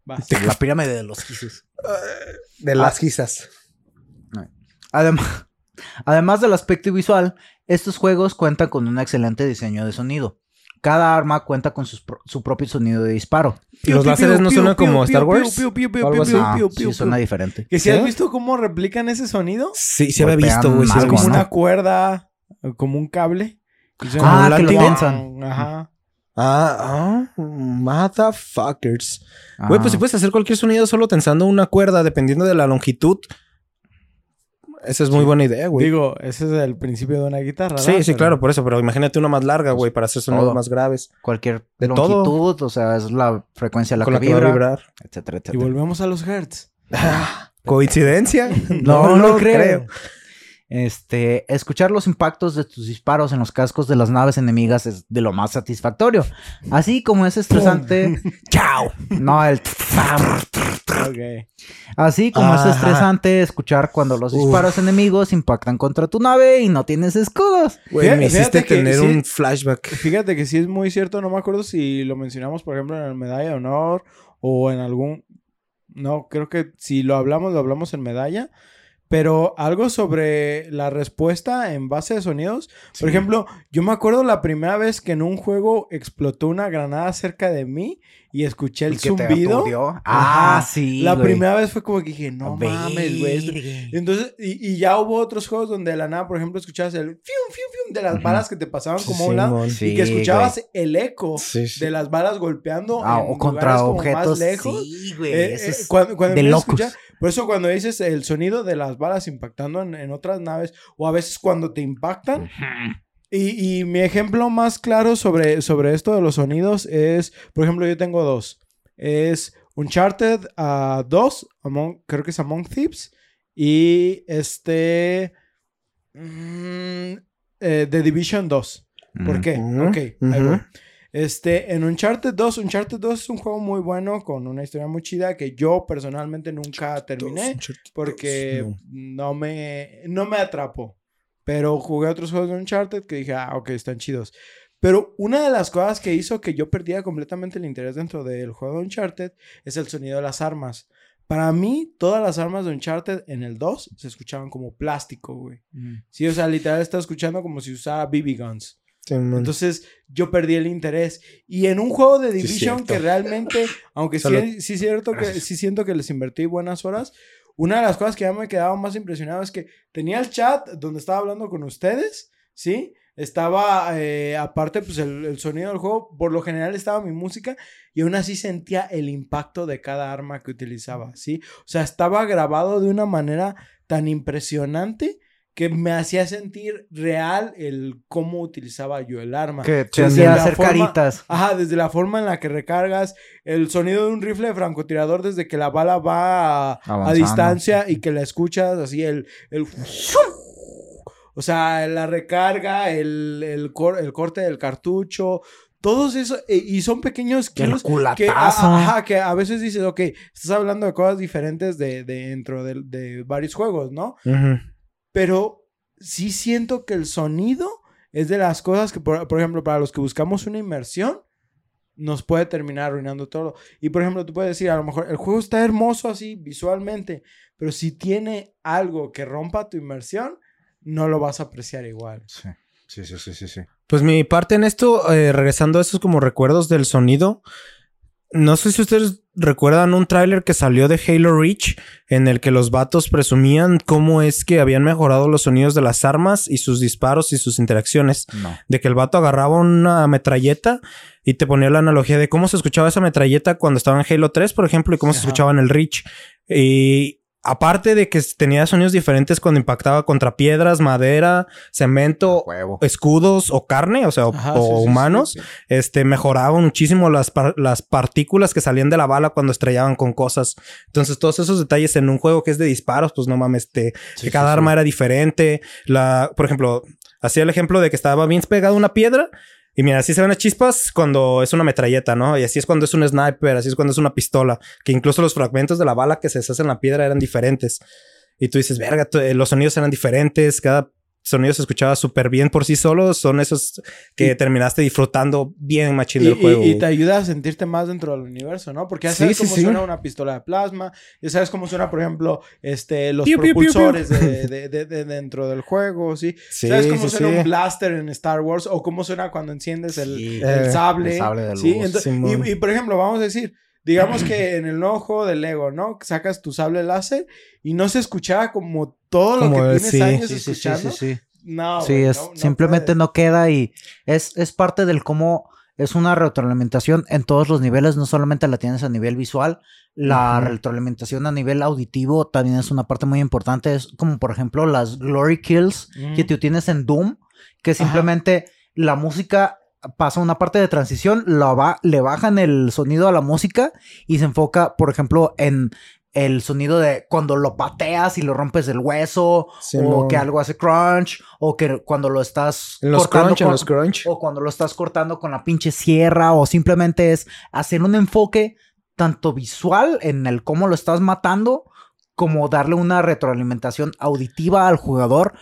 Vas. La pirámide de los Gizes. De las Gizas. Además, además del aspecto visual, estos juegos cuentan con un excelente diseño de sonido. Cada arma cuenta con sus su propio sonido de disparo. ¿Y los láseres no suenan como Star Wars? Ah, sí, suena diferente. Que si ¿Sí? has visto cómo replican ese sonido, Sí, se había visto, güey. Como una cuerda, como un cable. Ah, como que lo tensan. Ajá. Ah, ah, motherfuckers. Ah, Güey, pues si puedes hacer cualquier sonido solo tensando una cuerda, dependiendo de la longitud. Esa es muy buena idea, güey. Digo, ese es el principio de una guitarra. sí, ¿verdad? sí, Pero- claro, por eso. Pero imagínate una más larga, güey, para hacer sonidos Todo. más graves. cualquier de todo. longitud, o sea, es la frecuencia a la con que la que va a vibra, vibrar. etcétera, Y etcétera. volvemos a los hertz. ¿Coincidencia? No, no creo. Este, escuchar los impactos de tus disparos en los cascos de las naves enemigas es de lo más satisfactorio. Así como es estresante. ¡Chao! No, el. Ok. Así como es Ajá. estresante escuchar cuando los Uf. disparos enemigos impactan contra tu nave y no tienes escudos. Güey, me Fíjate hiciste que tener sí. un flashback. Fíjate que sí es muy cierto, no me acuerdo si lo mencionamos, por ejemplo, en el Medalla de Honor o en algún... No, creo que si lo hablamos, lo hablamos en Medalla. Pero algo sobre la respuesta en base de sonidos. Por ejemplo, yo me acuerdo la primera vez que en un juego explotó una granada cerca de mí y escuché el ¿Y que te zumbido. aturdió? Ah, Ajá. sí. La güey. primera vez fue como que dije, no mames, güey. Entonces, y, y ya hubo otros juegos donde de la nada, por ejemplo, escuchabas el fium, fium, fium de las balas que te pasaban como a un lado. Sí, y que escuchabas güey. el eco Sí, sí. de las balas golpeando Ah, en o contra objetos. más lejos. Sí, güey. Eh, eso eh, es cuando, cuando de locos. escuchar- por eso cuando dices el sonido de las balas impactando en, en otras naves, o a veces cuando te impactan. Y, y mi ejemplo más claro sobre, sobre esto de los sonidos es, por ejemplo, yo tengo dos. Es Uncharted 2, Among, creo que es Among Thieves, y este... mm, eh, The Division 2. ¿Por qué? Ujú, Ok, ahí voy. Este, en Uncharted 2, Uncharted 2 es un juego muy bueno, con una historia muy chida que yo personalmente nunca terminé porque No. no me, no me atrapó. Pero jugué otros juegos de Uncharted que dije, ah, ok, están chidos. Pero una de las cosas que hizo que yo perdiera completamente el interés dentro del juego de Uncharted es el sonido de las armas. Para mí, todas las armas de Uncharted en el 2 se escuchaban como plástico, güey. Sí, o sea, literal estaba escuchando como si usara BB guns. Entonces yo perdí el interés. Y en un juego de Division que realmente, aunque sí, Solo- sí, cierto que, sí siento que les invertí buenas horas, una de las cosas que ya me quedaba más impresionado es que tenía el chat donde estaba hablando con ustedes, ¿sí? Estaba, eh, aparte, pues el, el sonido del juego, por lo general estaba mi música y aún así sentía el impacto de cada arma que utilizaba, ¿sí? O sea, estaba grabado de una manera tan impresionante que me hacía sentir real el cómo utilizaba yo el arma. Que hacía la hacer forma- caritas. Ajá, desde la forma en la que recargas, el sonido de un rifle de francotirador desde que la bala va a, a distancia y que la escuchas así, el... el o sea, la recarga, el, el, cor- el corte del cartucho, todos esos, e- y son pequeños cues que, ajá, que a veces dices, ok, estás hablando de cosas diferentes de, de dentro de, de varios juegos, ¿no? Ujú. Pero sí siento que el sonido es de las cosas que, por, por ejemplo, para los que buscamos una inmersión, nos puede terminar arruinando todo. Y por ejemplo, tú puedes decir, a lo mejor el juego está hermoso así visualmente, pero si tiene algo que rompa tu inmersión, no lo vas a apreciar igual. Sí, sí, sí, sí, sí. Pues mi parte en esto, eh, regresando a esos como recuerdos del sonido, no sé si ustedes recuerdan un tráiler que salió de Halo Reach en el que los vatos presumían cómo es que habían mejorado los sonidos de las armas y sus disparos y sus interacciones. No. De que el vato agarraba una metralleta y te ponía la analogía de cómo se escuchaba esa metralleta cuando estaba en Halo 3, por ejemplo, y cómo se escuchaba en el Reach. Y aparte de que tenía sonidos diferentes cuando impactaba contra piedras, madera, cemento, Huevo. escudos o carne, o sea, o, Ajá, o sí, sí, sí, humanos, sí. este, mejoraba muchísimo las, par- las partículas que salían de la bala cuando estrellaban con cosas. Entonces, todos esos detalles en un juego que es de disparos, pues no mames, te, Sí, que cada sí, arma sí. era diferente. La, por ejemplo, hacía el ejemplo de que estaba bien pegada una piedra. Y mira, así se ven las chispas cuando es una metralleta, ¿no? Y así es cuando es un sniper, así es cuando es una pistola. Que incluso los fragmentos de la bala que se deshacen en la piedra eran diferentes. Y tú dices, verga, eh, los sonidos eran diferentes, cada sonido se escuchaba súper bien por sí solo. Son esos que Y- terminaste disfrutando bien machín Y, del juego. y- y te ayuda a sentirte más dentro del universo, ¿no? Porque ya Sí, sabes sí, cómo sí. suena una pistola de plasma, ya sabes cómo suena, por ejemplo, este, los Piu, piu, piu, piu. propulsores de, de- de- de dentro del juego, ¿sí? Sí, ¿Sabes cómo sí, suena sí. un blaster en Star Wars? O cómo suena cuando enciendes el, Sí. el Eh, sable. el sable de ¿sí? luz. Ento- Simón. y, y, por ejemplo, vamos a decir, digamos que en el nuevo juego de Lego, ¿no? Sacas tu sable láser y no se escuchaba como todo lo que tienes sí. años Sí, sí, sí, escuchando. sí. No, Sí, es, no- no simplemente no queda y es, es parte del cómo es una retroalimentación en todos los niveles, no solamente la tienes a nivel visual, la retroalimentación a nivel auditivo también es una parte muy importante, es como por ejemplo las glory kills que Ujú. tú tienes en Doom, que simplemente la música pasa una parte de transición, la va, le bajan el sonido a la música y se enfoca, por ejemplo, en el sonido de cuando lo pateas y lo rompes el hueso, o que algo hace crunch, o que cuando lo estás En los cortando crunch, en con- los crunch. o cuando lo estás cortando con la pinche sierra, o simplemente es hacer un enfoque tanto visual en el cómo lo estás matando, como darle una retroalimentación auditiva al jugador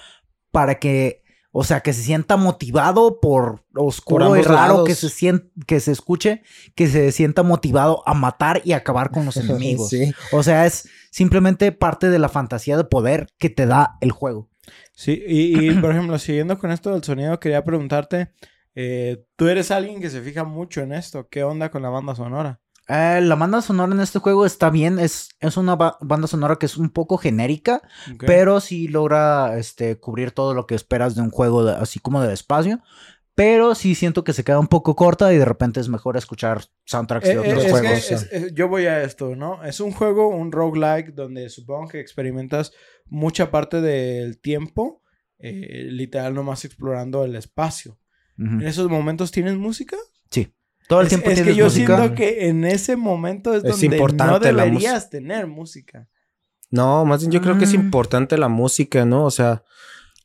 para que, o sea, que se sienta motivado por oscuro Por y raro lados. que se sien- que se escuche, que se sienta motivado a matar y acabar con los enemigos. Sí. O sea, es simplemente parte de la fantasía de poder que te da el juego. Sí, y, y, por ejemplo, siguiendo con esto del sonido, quería preguntarte, eh, tú eres alguien que se fija mucho en esto, ¿qué onda con la banda sonora? Eh, la banda sonora en este juego está bien, es, es una ba- banda sonora que es un poco genérica, pero sí logra este, cubrir todo lo que esperas de un juego de- así como de espacio. Pero sí siento que se queda un poco corta y de repente es mejor escuchar soundtracks Eh, de eh, otros es juegos. que es- es- yo voy a esto, ¿no? Es un juego, un roguelike, donde supongo que experimentas mucha parte del tiempo, eh, literal nomás explorando el espacio. ¿En esos momentos tienes música? Sí. Todo el es, tiempo es tienes que yo música. siento que en ese momento es, Es donde no importante la deberías tener música. No, más bien yo creo que es Mm. importante la música, ¿no? O sea,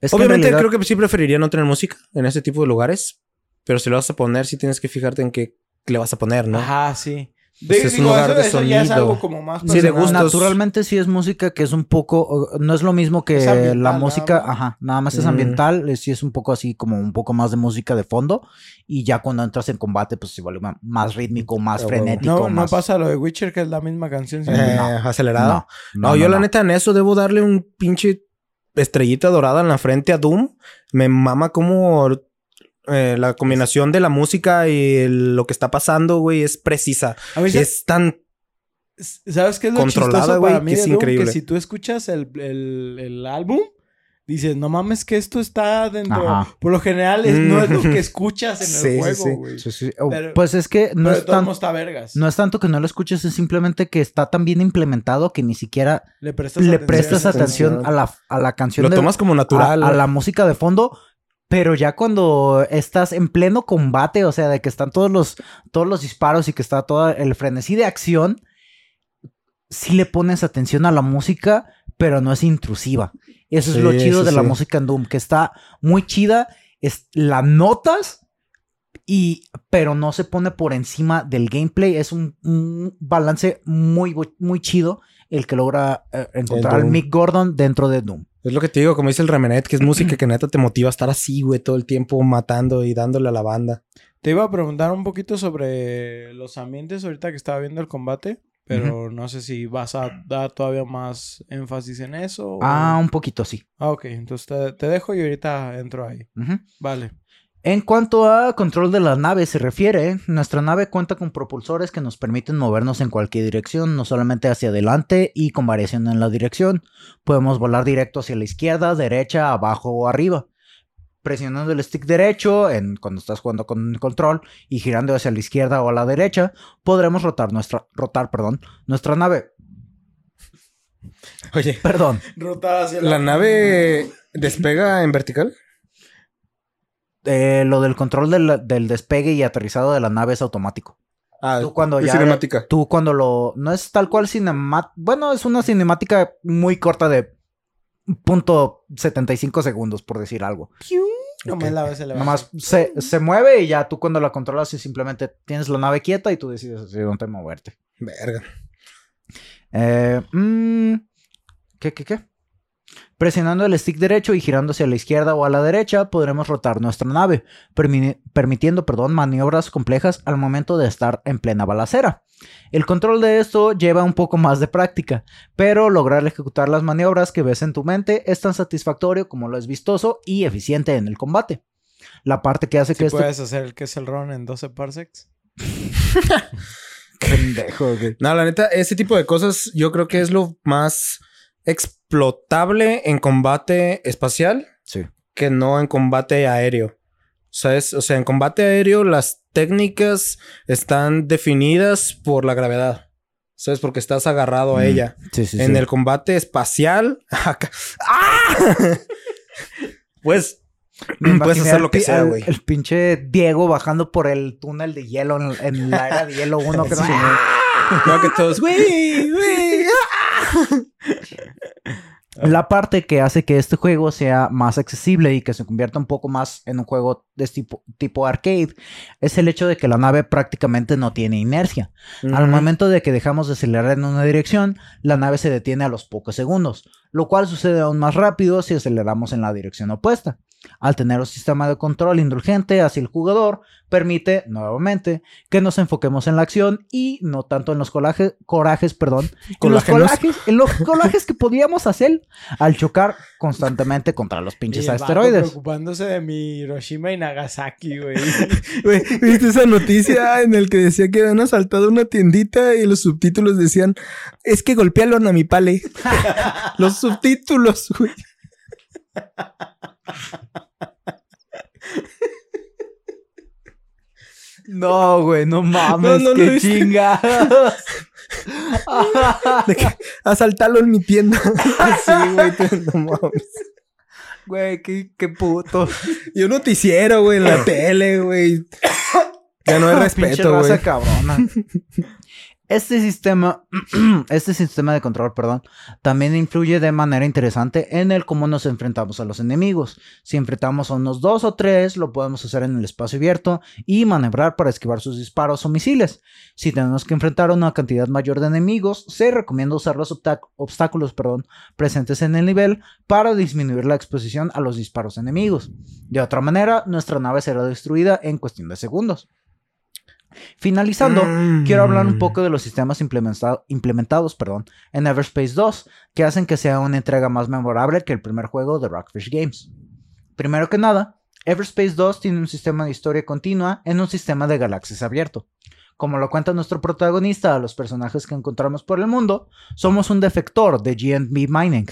Es que en obviamente realidad- creo que sí preferiría no tener música en ese tipo de lugares, pero si lo vas a poner, sí tienes que fijarte en qué le vas a poner, ¿no? Ajá, sí. Pues es un lugar eso, de eso ya es algo como más Sí, de personal. gustos. Naturalmente sí es música que es un poco, no es lo mismo que la nada música, más. ajá, nada más es Mm. ambiental, eh, sí es un poco así como un poco más de música de fondo y ya cuando entras en combate pues se vuelve ma- más rítmico, más Ah, huevo. frenético, No, no más... pasa lo de Witcher, que es la misma canción. Eh, siempre. acelerado. No, No, yo la neta en eso debo darle un pinche estrellita dorada en la frente a Doom. Me mama como eh, la combinación de la música y el- lo que está pasando, güey, es precisa. A se- Es tan... ¿Sabes qué es lo controlada, chistoso güey, para mí que es Doom? increíble. Que si tú escuchas el, el- el álbum, dices, no mames que esto está dentro... Ajá. Por lo general es- no es lo Mm. que escuchas en Sí, el juego, sí. güey. Sí, sí. O- Pero- pues es que no es, tan- vergas. no es tanto que no lo escuches, es simplemente que está tan bien implementado que ni siquiera le prestas le atención. prestas atención. atención a la, a la canción Lo de- tomas como natural. a, a la música de fondo, pero ya cuando estás en pleno combate, o sea, de que están todos los, todos los disparos y que está todo el frenesí de acción, sí le pones atención a la música, pero no es intrusiva. Eso es lo chido sí, de la música en Doom, que está muy chida, es, la notas y pero no se pone por encima del gameplay, es un, un balance muy muy chido el que logra eh, encontrar al. Mick Gordon dentro de Doom. Es lo que te digo, como dice el Remenet, que es música que neta te motiva a estar así, güey, todo el tiempo matando y dándole a la banda. Te iba a preguntar un poquito sobre los ambientes ahorita que estaba viendo el combate, pero no sé si vas a dar todavía más énfasis en eso. o- Ah, un poquito sí. Ah, ok. Entonces te, te dejo y ahorita entro ahí. Vale. En cuanto a control de la nave se refiere, nuestra nave cuenta con propulsores que nos permiten movernos en cualquier dirección, no solamente hacia adelante y con variación en la dirección. Podemos volar directo hacia la izquierda, derecha, abajo o arriba. Presionando el stick derecho en, cuando estás jugando con el control y girando hacia la izquierda o a la derecha, podremos rotar nuestra, rotar, perdón, nuestra nave. Oye, Perdón. Rotar hacia ¿la nave despega en vertical? Eh, lo del control del, del despegue y aterrizado de la nave es automático. Ah, Tú cuando es ya- cinemática. Tú cuando lo... No es tal cual cinemática... Bueno, es una cinemática muy corta de punto 75 segundos, por decir algo. Nomás la ves elevada. Nomás se, se mueve y ya tú cuando la controlas y simplemente tienes la nave quieta y tú decides hacia dónde moverte. Verga. Eh, mm, ¿Qué, qué, qué? Presionando el stick derecho y girando hacia la izquierda o a la derecha, podremos rotar nuestra nave, permi- permitiendo perdón, maniobras complejas al momento de estar en plena balacera. El control de esto lleva un poco más de práctica, pero lograr ejecutar las maniobras que ves en tu mente es tan satisfactorio como lo es vistoso y eficiente en el combate. La parte que hace ¿Sí que este puedes hacer el que es el run en 12 parsecs? pendejo, güey. No, la neta, ese tipo de cosas yo creo que es lo más explotable en combate espacial Sí. que no en combate aéreo. ¿Sabes? O sea, en combate aéreo las técnicas están definidas por la gravedad. ¿Sabes? Porque estás agarrado a Mm, ella. Sí, sí, en el combate espacial... ¡Ah! pues... Me Puedes hacer lo que sea, güey. El pinche Diego bajando por el túnel de hielo en, en la era de hielo 1. Que Sí, no- No, que todos... ¡Güey! ¡Güey! La parte que hace que este juego sea más accesible y que se convierta un poco más en un juego de tipo, tipo arcade es el hecho de que la nave prácticamente no tiene inercia. Al momento de que dejamos de acelerar en una dirección, la nave se detiene a los pocos segundos, lo cual sucede aún más rápido si aceleramos en la dirección opuesta. Al tener un sistema de control indulgente hacia el jugador, permite, nuevamente, que nos enfoquemos en la acción y no tanto en los colaje- corajes, perdón, en los colajes, en los colajes que podíamos hacer al chocar constantemente contra los pinches Y el vato asteroides. preocupándose de mi Hiroshima y Nagasaki, güey. Güey, ¿viste esa noticia en el que decía que habían asaltado una tiendita y los subtítulos decían, es que golpearon a mi pale? los subtítulos, güey. No, güey, no mames, No, no qué. De que asaltarlo en mi tienda. sí, güey, no mames. Güey, qué, qué puto. Y un noticiero, güey, en la tele, güey. Ya no hay Pinche respeto, güey. cabrona. Este sistema, este sistema de control, perdón, también influye de manera interesante en el cómo nos enfrentamos a los enemigos. Si enfrentamos a unos dos o tres, lo podemos hacer en el espacio abierto y maniobrar para esquivar sus disparos o misiles. Si tenemos que enfrentar a una cantidad mayor de enemigos, se recomienda usar los obstáculos perdón, presentes en el nivel para disminuir la exposición a los disparos enemigos. De otra manera, nuestra nave será destruida en cuestión de segundos. Finalizando, Mm. quiero hablar un poco de los sistemas implementa- implementados perdón, en Everspace 2 que hacen que sea una entrega más memorable que el primer juego de Rockfish Games. Primero que nada, Everspace 2 tiene un sistema de historia continua en un sistema de galaxias abierto. Como lo cuenta nuestro protagonista a los personajes que encontramos por el mundo, somos un defector de GNB Mining.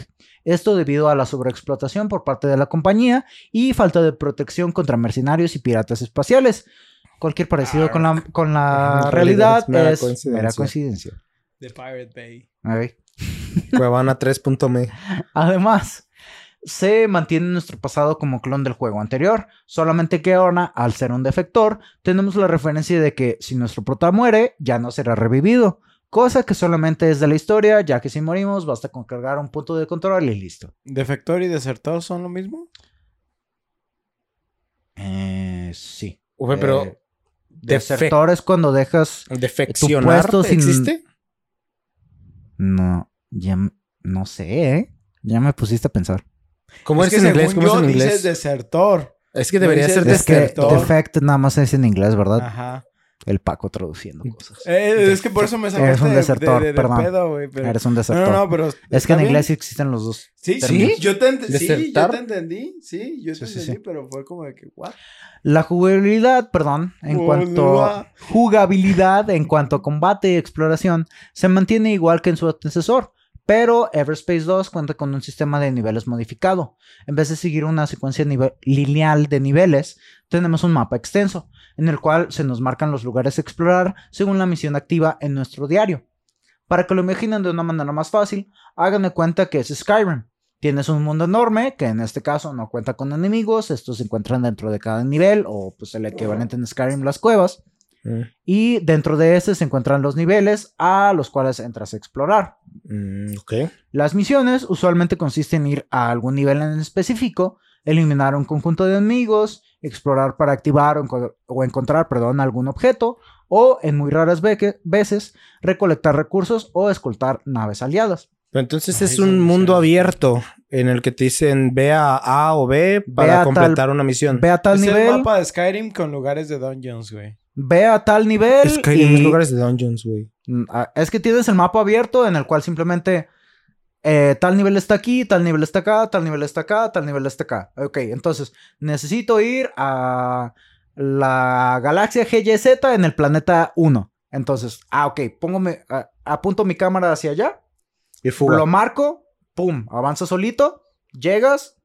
Esto debido a la sobreexplotación por parte de la compañía y falta de protección contra mercenarios y piratas espaciales. Cualquier parecido con la, con la realidad realidad es mera es coincidencia. mera coincidencia. De Pirate Bay. Ok. Cuevana 3.me. Además, se mantiene nuestro pasado como clon del juego anterior, solamente que ahora, al ser un defector, tenemos la referencia de que si nuestro prota muere, ya no será revivido, cosa que solamente es de la historia, ya que si morimos basta con cargar un punto de control y listo. ¿Defector y desertor son lo mismo? Eh, sí. Güey, pero Eh, desertor es cuando dejas... defeccionar puesto sin- existe. No, ya no sé, ¿eh? Ya me pusiste a pensar. ¿Cómo es es que en inglés? según ¿Cómo es yo en dices inglés? desertor. Es que debería ser dices Es que. Desertor. defect nada más es en inglés, ¿verdad? Ajá. El Paco traduciendo cosas. Eh, es que por eso me sacaste Eres un de- desertor, de, de- de perdón. pedo, güey. pero- Eres un No, desertor. no, no, pero... es que en bien. inglés existen los dos. Sí, sí, yo te, ent- sí, yo ¿Desertar? te entendí. Sí, yo te Sí, entendí, sí. pero fue como de que, ¿what? La jugabilidad, perdón, en cuanto Boluda. jugabilidad en cuanto a combate y exploración se mantiene igual que en su antecesor, pero Everspace 2 cuenta con un sistema de niveles modificado. En vez de seguir una secuencia lineal de niveles, tenemos un mapa extenso, en el cual se nos marcan los lugares a explorar según la misión activa en nuestro diario. Para que lo imaginen de una manera más fácil, hagan de cuenta que es Skyrim. Tienes un mundo enorme, que en este caso no cuenta con enemigos, estos se encuentran dentro de cada nivel, o pues el equivalente en Skyrim, las cuevas. Mm, Y dentro de este se encuentran los niveles a los cuales entras a explorar. mm, ok. Las misiones usualmente consisten en ir a algún nivel en específico, eliminar un conjunto de enemigos, explorar para activar o, enco- o encontrar perdón, algún objeto, o en muy raras veces recolectar recursos o escoltar naves aliadas. Pero entonces Ay, es un mundo abierto en el que te dicen ve a A o B para tal- completar una misión. Ve a tal es nivel, el mapa de Skyrim con lugares de dungeons, güey. Ve a tal nivel. Skyrim y- es lugares de dungeons, güey. Mm, ah, Es que tienes el mapa abierto en el cual simplemente eh, tal nivel está aquí, tal nivel está acá, tal nivel está acá, tal nivel está acá. Ok, entonces necesito ir a la galaxia GYZ en el planeta 1. Entonces, ah, ok, pongo mi- apunto mi cámara hacia allá, Y fuga. lo marco, pum, avanza solito, llegas,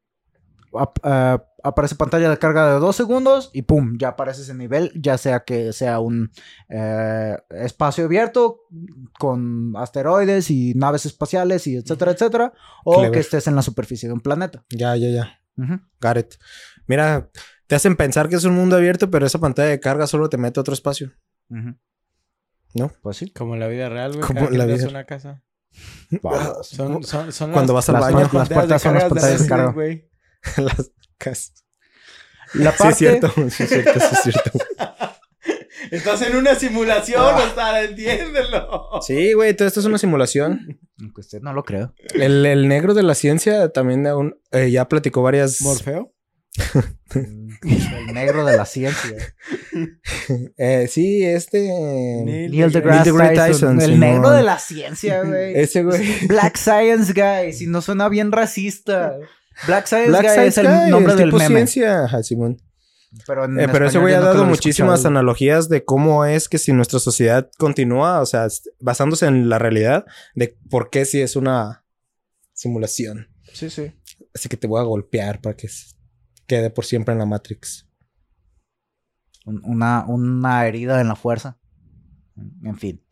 ah, aparece pantalla de carga de dos segundos y pum, ya aparece ese nivel, ya sea que sea un eh, espacio abierto con asteroides y naves espaciales y etcétera, etcétera, o Clever. que estés en la superficie de un planeta. Ya, ya, ya. Ujú. Got it. Mira, te hacen pensar que es un mundo abierto, pero esa pantalla de carga solo te mete a otro espacio. ¿No? Pues sí. Como en la vida real, güey. Como la vida- una casa. Vamos. Son, son, son Cuando las- vas al baño. las puertas son las pantallas de carga. Las La Sí, parte, es cierto. Sí, es cierto. Sí, es cierto. Estás en una simulación, Ostar, entiéndelo. Sí, güey, todo esto es una simulación. Aunque usted no lo creo. El, el negro de la ciencia también aún, eh, ya platicó varias. ¿Morfeo? El negro de la ciencia. Eh, sí, este. Neil Neil deGrasse Tyson. Tyson, el negro de la ciencia, güey. Ese güey. Black Science Guy, si no suena bien racista. Black Science Black Guy Science es el Guy, nombre el del tipo meme. ciencia. Ajá, Simón. Pero, en Eh, pero ese güey ha dado muchísimas escuchado. analogías de cómo es que si nuestra sociedad continúa, o sea, basándose en la realidad, de por qué si es una simulación. Sí, sí. Así que te voy a golpear para que quede por siempre en la Matrix. Un- Una, una herida en la fuerza. En fin.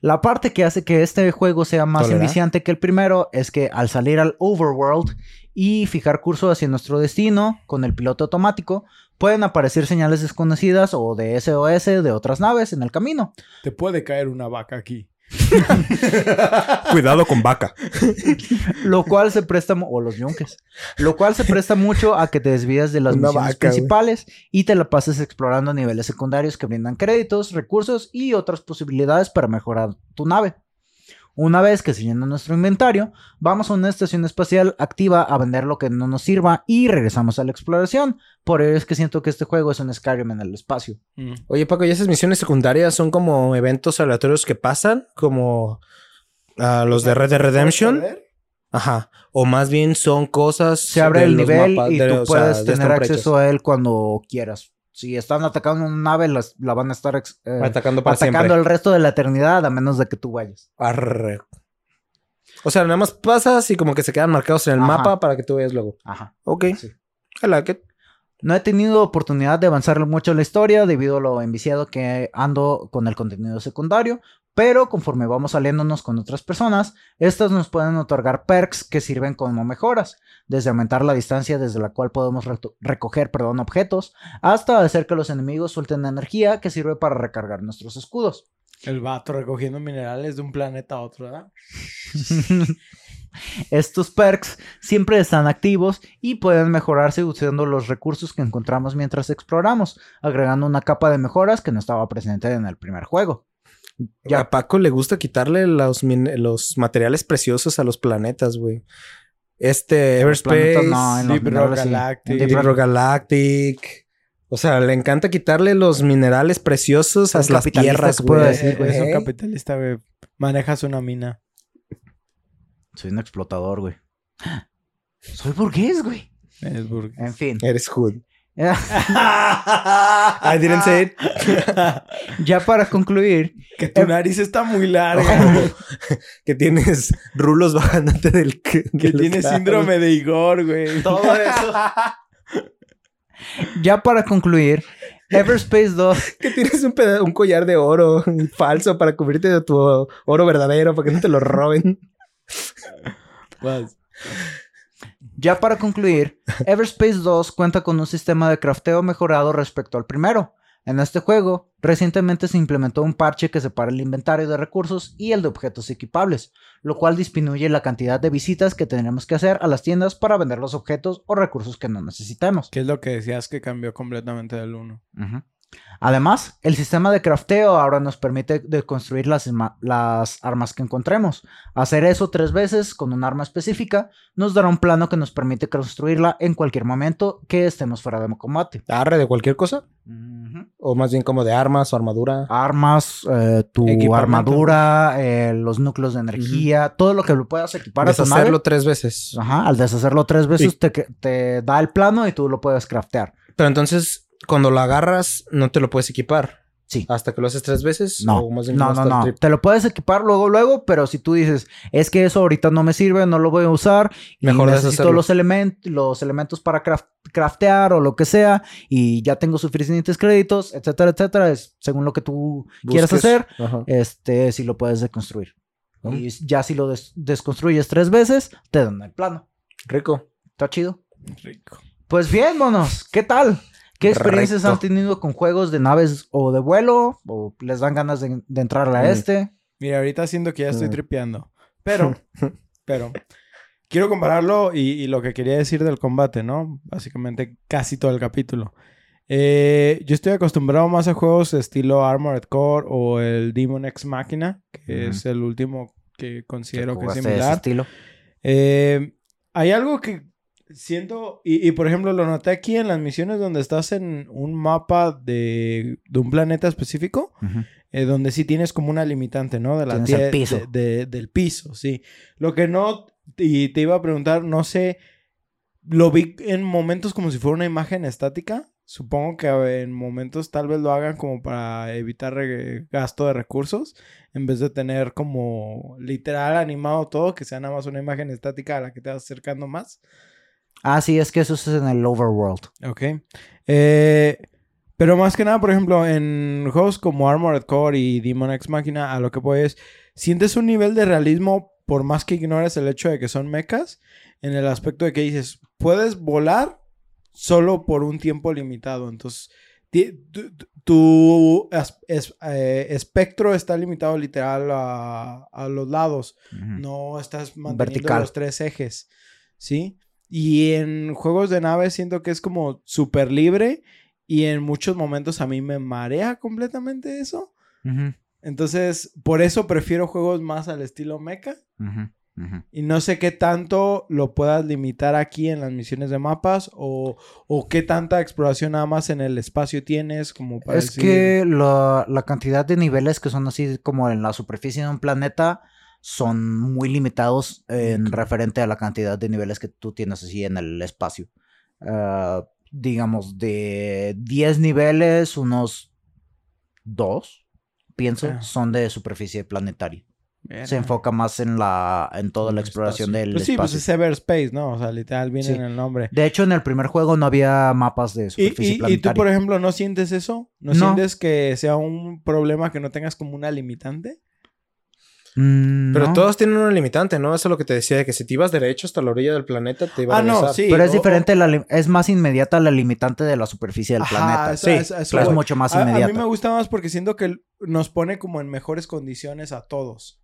La parte que hace que este juego sea más ¿Tolera? enviciante que el primero es que al salir al overworld y fijar curso hacia nuestro destino con el piloto automático, pueden aparecer señales desconocidas o de SOS de otras naves en el camino. Te puede caer una vaca aquí. Cuidado con vaca. Lo cual se presta, o los yunques, lo cual se presta mucho a que te desvías de las Una misiones vaca, principales y te la pases explorando niveles secundarios que brindan créditos, recursos y otras posibilidades para mejorar tu nave. Una vez que se llena nuestro inventario, vamos a una estación espacial activa a vender lo que no nos sirva y regresamos a la exploración. Por ello es que siento que este juego es un Skyrim en el espacio. Mm. Oye, Paco, ¿y esas misiones secundarias son como eventos aleatorios que pasan? Como ah, los de Red Dead Redemption. Ajá. O más bien son cosas. Se abre de el los nivel mapas- y de- tú o sea, puedes tener acceso a él cuando quieras. Si están atacando una nave, las- la van a estar ex- eh. Atacando para atacando siempre. el resto de la eternidad a menos de que tú vayas. Arre. O sea, nada más pasas y como que se quedan marcados en el Ajá. mapa para que tú veas luego. Ajá. Ok. Sí. I like it. No he tenido oportunidad de avanzar mucho en la historia debido a lo enviciado que ando con el contenido secundario, pero conforme vamos saliéndonos con otras personas, estas nos pueden otorgar perks que sirven como mejoras, desde aumentar la distancia desde la cual podemos recoger perdón, objetos, hasta hacer que los enemigos suelten energía que sirve para recargar nuestros escudos. El vato recogiendo minerales de un planeta a otro, ¿verdad? Estos perks siempre están activos y pueden mejorarse usando los recursos que encontramos mientras exploramos, agregando una capa de mejoras que no estaba presente en el primer juego. Ya a Paco le gusta quitarle los, los materiales preciosos a los planetas, güey. Este, Everspace, planetas no, en Deep Rock. Galactic. Deep Rock-. O sea, le encanta quitarle los minerales preciosos a las tierras, güey. decir, güey. Es un capitalista, güey. Manejas una mina. Soy un explotador, güey. Soy burgués, güey. Es burgués. En fin. Eres hood. I didn't say it. ya para concluir, que tu nariz está muy larga. que tienes rulos bajándote del... que del tienes síndrome de Igor, güey. Todo eso. ya para concluir, Everspace 2 Que tienes un, un collar de oro falso para cubrirte de tu oro verdadero para que no te lo roben. Vas. Ya para concluir, Everspace 2 cuenta con un sistema de crafteo mejorado respecto al primero. En este juego, recientemente se implementó un parche que separa el inventario de recursos y el de objetos equipables, lo cual disminuye la cantidad de visitas que tendremos que hacer a las tiendas para vender los objetos o recursos que no necesitemos. ¿Qué es lo que decías que cambió completamente del 1? Ujú. Además, el sistema de crafteo ahora nos permite de construir las, armas que encontremos. Hacer eso tres veces con un arma específica nos dará un plano que nos permite construirla en cualquier momento que estemos fuera de combate. ¿Arre de cualquier cosa? O más bien como de armas o armadura. Armas, eh, tu armadura, eh, los núcleos de energía, todo lo que lo puedas equipar a tu nave. Deshacerlo tres veces. Ajá, al deshacerlo tres veces te, te da el plano y tú lo puedes craftear. Pero entonces, cuando lo agarras, no te lo puedes equipar. Sí. Hasta que lo haces tres veces. No, o más bien no, no, no. trip. Te lo puedes equipar luego, luego, pero si tú dices, es que eso ahorita no me sirve, no lo voy a usar, y Mejor necesito deshacerlo. los, elementos los elementos para craft- craftear o lo que sea, y ya tengo suficientes créditos, etcétera, etcétera, es según lo que tú quieras hacer, Ajá. este, si lo puedes deconstruir. Mm. Y ya si lo des- desconstruyes tres veces, te dan el plano. Rico. ¿Está chido? Rico. Pues bien, monos, ¿qué tal? ¿Qué experiencias Recto. han tenido con juegos de naves o de vuelo? ¿O les dan ganas de, de entrar a Mm. este? Mira, ahorita siento que ya estoy Mm. tripeando. Pero, pero, quiero compararlo y, y lo que quería decir del combate, ¿no? Básicamente casi todo el capítulo. Eh, yo estoy acostumbrado más a juegos estilo Armored Core o el Demon X Machina, que es el último que considero que es de ese similar. estilo. Eh, hay algo que siento, y, y, por ejemplo lo noté aquí en las misiones donde estás en un mapa de, de un planeta específico, Ujú. eh, donde sí tienes como una limitante, ¿no? De la piso. de- de- del piso, sí. Lo que no, y te iba a preguntar, no sé, lo vi en momentos como si fuera una imagen estática. Supongo que en momentos tal vez lo hagan como para evitar gasto de recursos, en vez de tener como literal animado todo, que sea nada más una imagen estática a la que te vas acercando más. Ah, sí, es que eso es en el Overworld. Ok. Eh, pero más que nada, por ejemplo, en juegos como Armored Core y Demon X Machina, a lo que voy es, sientes un nivel de realismo por más que ignores el hecho de que son mechas, en el aspecto de que dices, puedes volar solo por un tiempo limitado. Entonces, tu, es- eh, espectro está limitado literal a, a los lados. No estás manteniendo Vertical. los tres ejes, ¿sí? Y en juegos de nave siento que es como súper libre y en muchos momentos a mí me marea completamente eso. Entonces, por eso prefiero juegos más al estilo mecha. Y no sé qué tanto lo puedas limitar aquí en las misiones de mapas o, o qué tanta exploración nada más en el espacio tienes como para Es decir- que la, la cantidad de niveles que son así como en la superficie de un planeta son muy limitados en referente a la cantidad de niveles que tú tienes así en el espacio. Ah, digamos, de 10 niveles, unos 2, pienso, Ah. son de superficie planetaria. Se enfoca más en la en toda la exploración espacio. del Pues sí, pues espacio. es Everspace, ¿no? O sea, literal viene Sí. en el nombre. De hecho, en el primer juego no había mapas de ¿Y, superficie y- y tú, planetaria. por ejemplo, no sientes eso? ¿No, No. sientes que sea un problema que no tengas como una limitante? Mm, Pero no. todos tienen una limitante, ¿no? Eso es lo que te decía, de que si te ibas derecho hasta la orilla del planeta, te iba a Ah, no, regresar. sí. Pero es o- diferente, la es más inmediata la limitante de la superficie del Ajá, planeta. eso- sí, eso- eso es mucho más A, a inmediata. mí me gusta más porque siento que nos pone como en mejores condiciones a todos.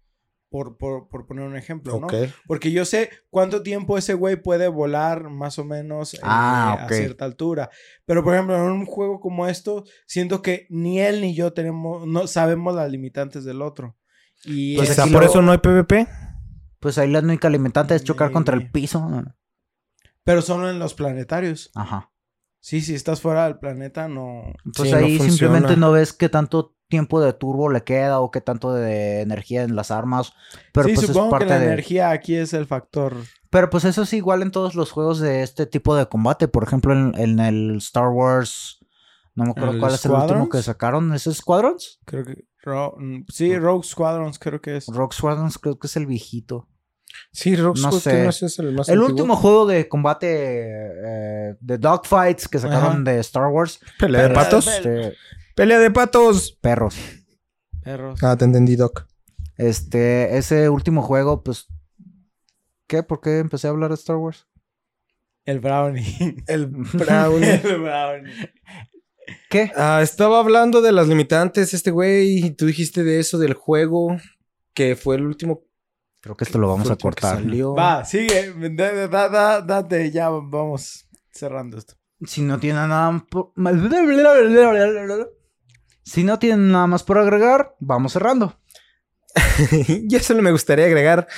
Por, por, por poner un ejemplo, ¿no? Porque yo sé cuánto tiempo ese güey puede volar más o menos eh, Ah, a cierta altura. Pero, por ejemplo, en un juego como esto, siento que ni él ni yo tenemos, no sabemos las limitantes del otro. Y Pues o es- sea, aquí por lo- eso no hay PvP. Pues ahí la única limitante es chocar contra el piso. Pero solo en los planetarios. Ajá. Sí, si estás fuera del planeta, no. Pues Sí, ahí simplemente no ves qué tanto tiempo de turbo le queda o qué tanto de energía en las armas. Pero sí, pues es supongo parte que la de. energía aquí es el factor. Pero pues eso es igual en todos los juegos de este tipo de combate. Por ejemplo, en, en el Star Wars. No me acuerdo ¿El cuál es el último que sacaron. ¿Es Squadrons? Creo que. Ro- mm, sí, Rogue Squadrons creo que es. Rogue Squadrons creo que es el viejito. Sí, Rock No Squad, sé. que no es el más El antiguo. último juego de combate eh, de dogfights que sacaron de Star Wars. Pelea de patos. Este, Pelea de patos. perros. Perros. Ah, te entendí, Doc. Este, ese último juego, pues. ¿Qué? ¿Por qué empecé a hablar de Star Wars? El Brownie. El Brown. el Brownie. ¿Qué? Ah, estaba hablando de las limitantes, este güey, y tú dijiste de eso del juego, que fue el último. Creo que esto lo vamos a cortar. salió. Va, sigue. Da- da- da- da- date, ya vamos cerrando esto. Si no tienen nada por... Si no tienen nada más por agregar, vamos cerrando. y solo me gustaría agregar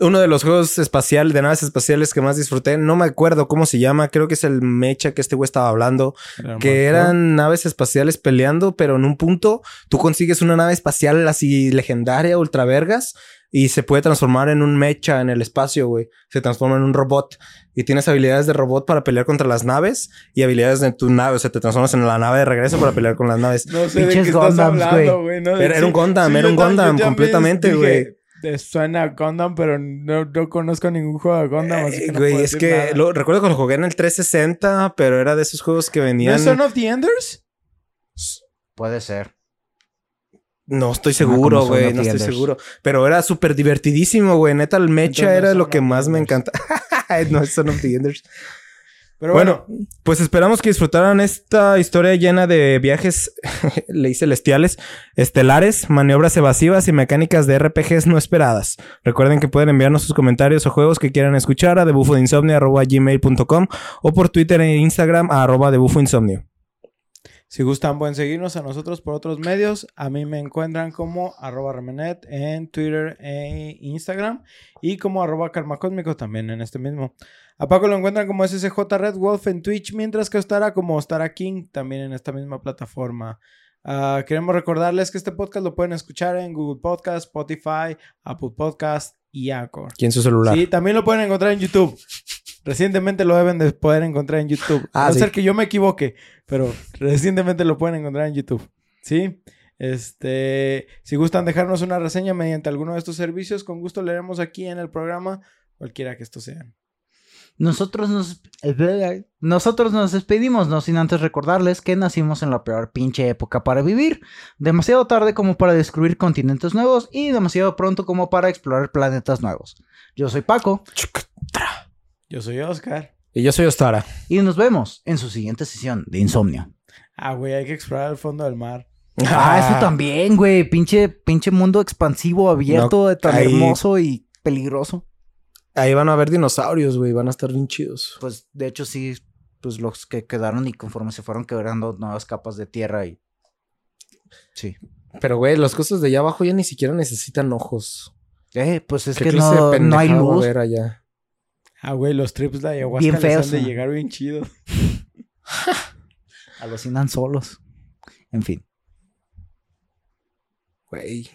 uno de los juegos espaciales, de naves espaciales que más disfruté. No me acuerdo cómo se llama, creo que es el Mecha que este güey estaba hablando. Que eran naves espaciales peleando, pero en un punto tú consigues una nave espacial así legendaria, ultra vergas, y se puede transformar en un mecha en el espacio, güey. Se transforma en un robot. Y tienes habilidades de robot para pelear contra las naves y habilidades de tu nave. O sea, te transformas en la nave de regreso para pelear con las naves. No sé de qué estás Gundams, hablando, güey. No, Era- era un Gundam, era un Gundam, completamente, güey. "Te Suena a Gundam, pero no, no conozco ningún juego de Gundam, así que Eh, no güey, puedo es decir que nada. lo, recuerdo que lo jugué en el 360, pero era de esos juegos que ¿No venían. es Son of the Enders? Puede ser. No estoy seguro, güey, no estoy seguro. Pero era súper divertidísimo, güey. Neta, el mecha Entonces no era lo que más me encanta. no es Son of the Enders. Pero Bueno, bueno, pues esperamos que disfrutaran esta historia llena de viajes, ley celestiales, estelares, maniobras evasivas y mecánicas de RPGs no esperadas. Recuerden que pueden enviarnos sus comentarios o juegos que quieran escuchar a debufodeinsomnio.gmail.com o por Twitter e Instagram a arroba debufoinsomnio. si gustan pueden seguirnos a nosotros por otros medios. A mí me encuentran como arroba remenet en Twitter e Instagram y como arroba karmacósmico también en este mismo. A Paco lo encuentran como SSJ Red Wolf en Twitch, mientras que a Ostara como Ostara King también en esta misma plataforma. Ah, queremos recordarles que este podcast lo pueden escuchar en Google Podcast, Spotify, Apple Podcast y Anchor. ¿Quién su celular? Sí, también lo pueden encontrar en YouTube. Recientemente lo deben de poder encontrar en YouTube. Ah, a no sí. ser que yo me equivoque, pero recientemente lo pueden encontrar en YouTube. ¿Sí? Este, si gustan dejarnos una reseña mediante alguno de estos servicios, con gusto leeremos aquí en el programa, cualquiera que estos sean. Nosotros nos, nosotros nos despedimos, no sin antes recordarles que nacimos en la peor pinche época para vivir. Demasiado tarde como para descubrir continentes nuevos y demasiado pronto como para explorar planetas nuevos. Yo soy Paco Yo soy Oscar. Y yo soy Ostara. y nos vemos en su siguiente sesión de Insomnio. Ah, güey, hay que explorar el fondo del mar. Ah, eso también, güey. Pinche, pinche mundo expansivo, abierto, tan ahí- hermoso y peligroso. Ahí van a haber dinosaurios, güey. Van a estar bien chidos. Pues de hecho sí, pues los que quedaron y conforme se fueron quebrando nuevas capas de tierra y... Sí. Pero, güey, las cosas de allá abajo ya ni siquiera necesitan ojos. Eh, pues es ¿Qué que no, no hay luz. allá? Ah, güey, los trips de ayahuasca Bien les feos, han de ¿no? llegar bien chidos. Alucinan solos. En fin. Güey.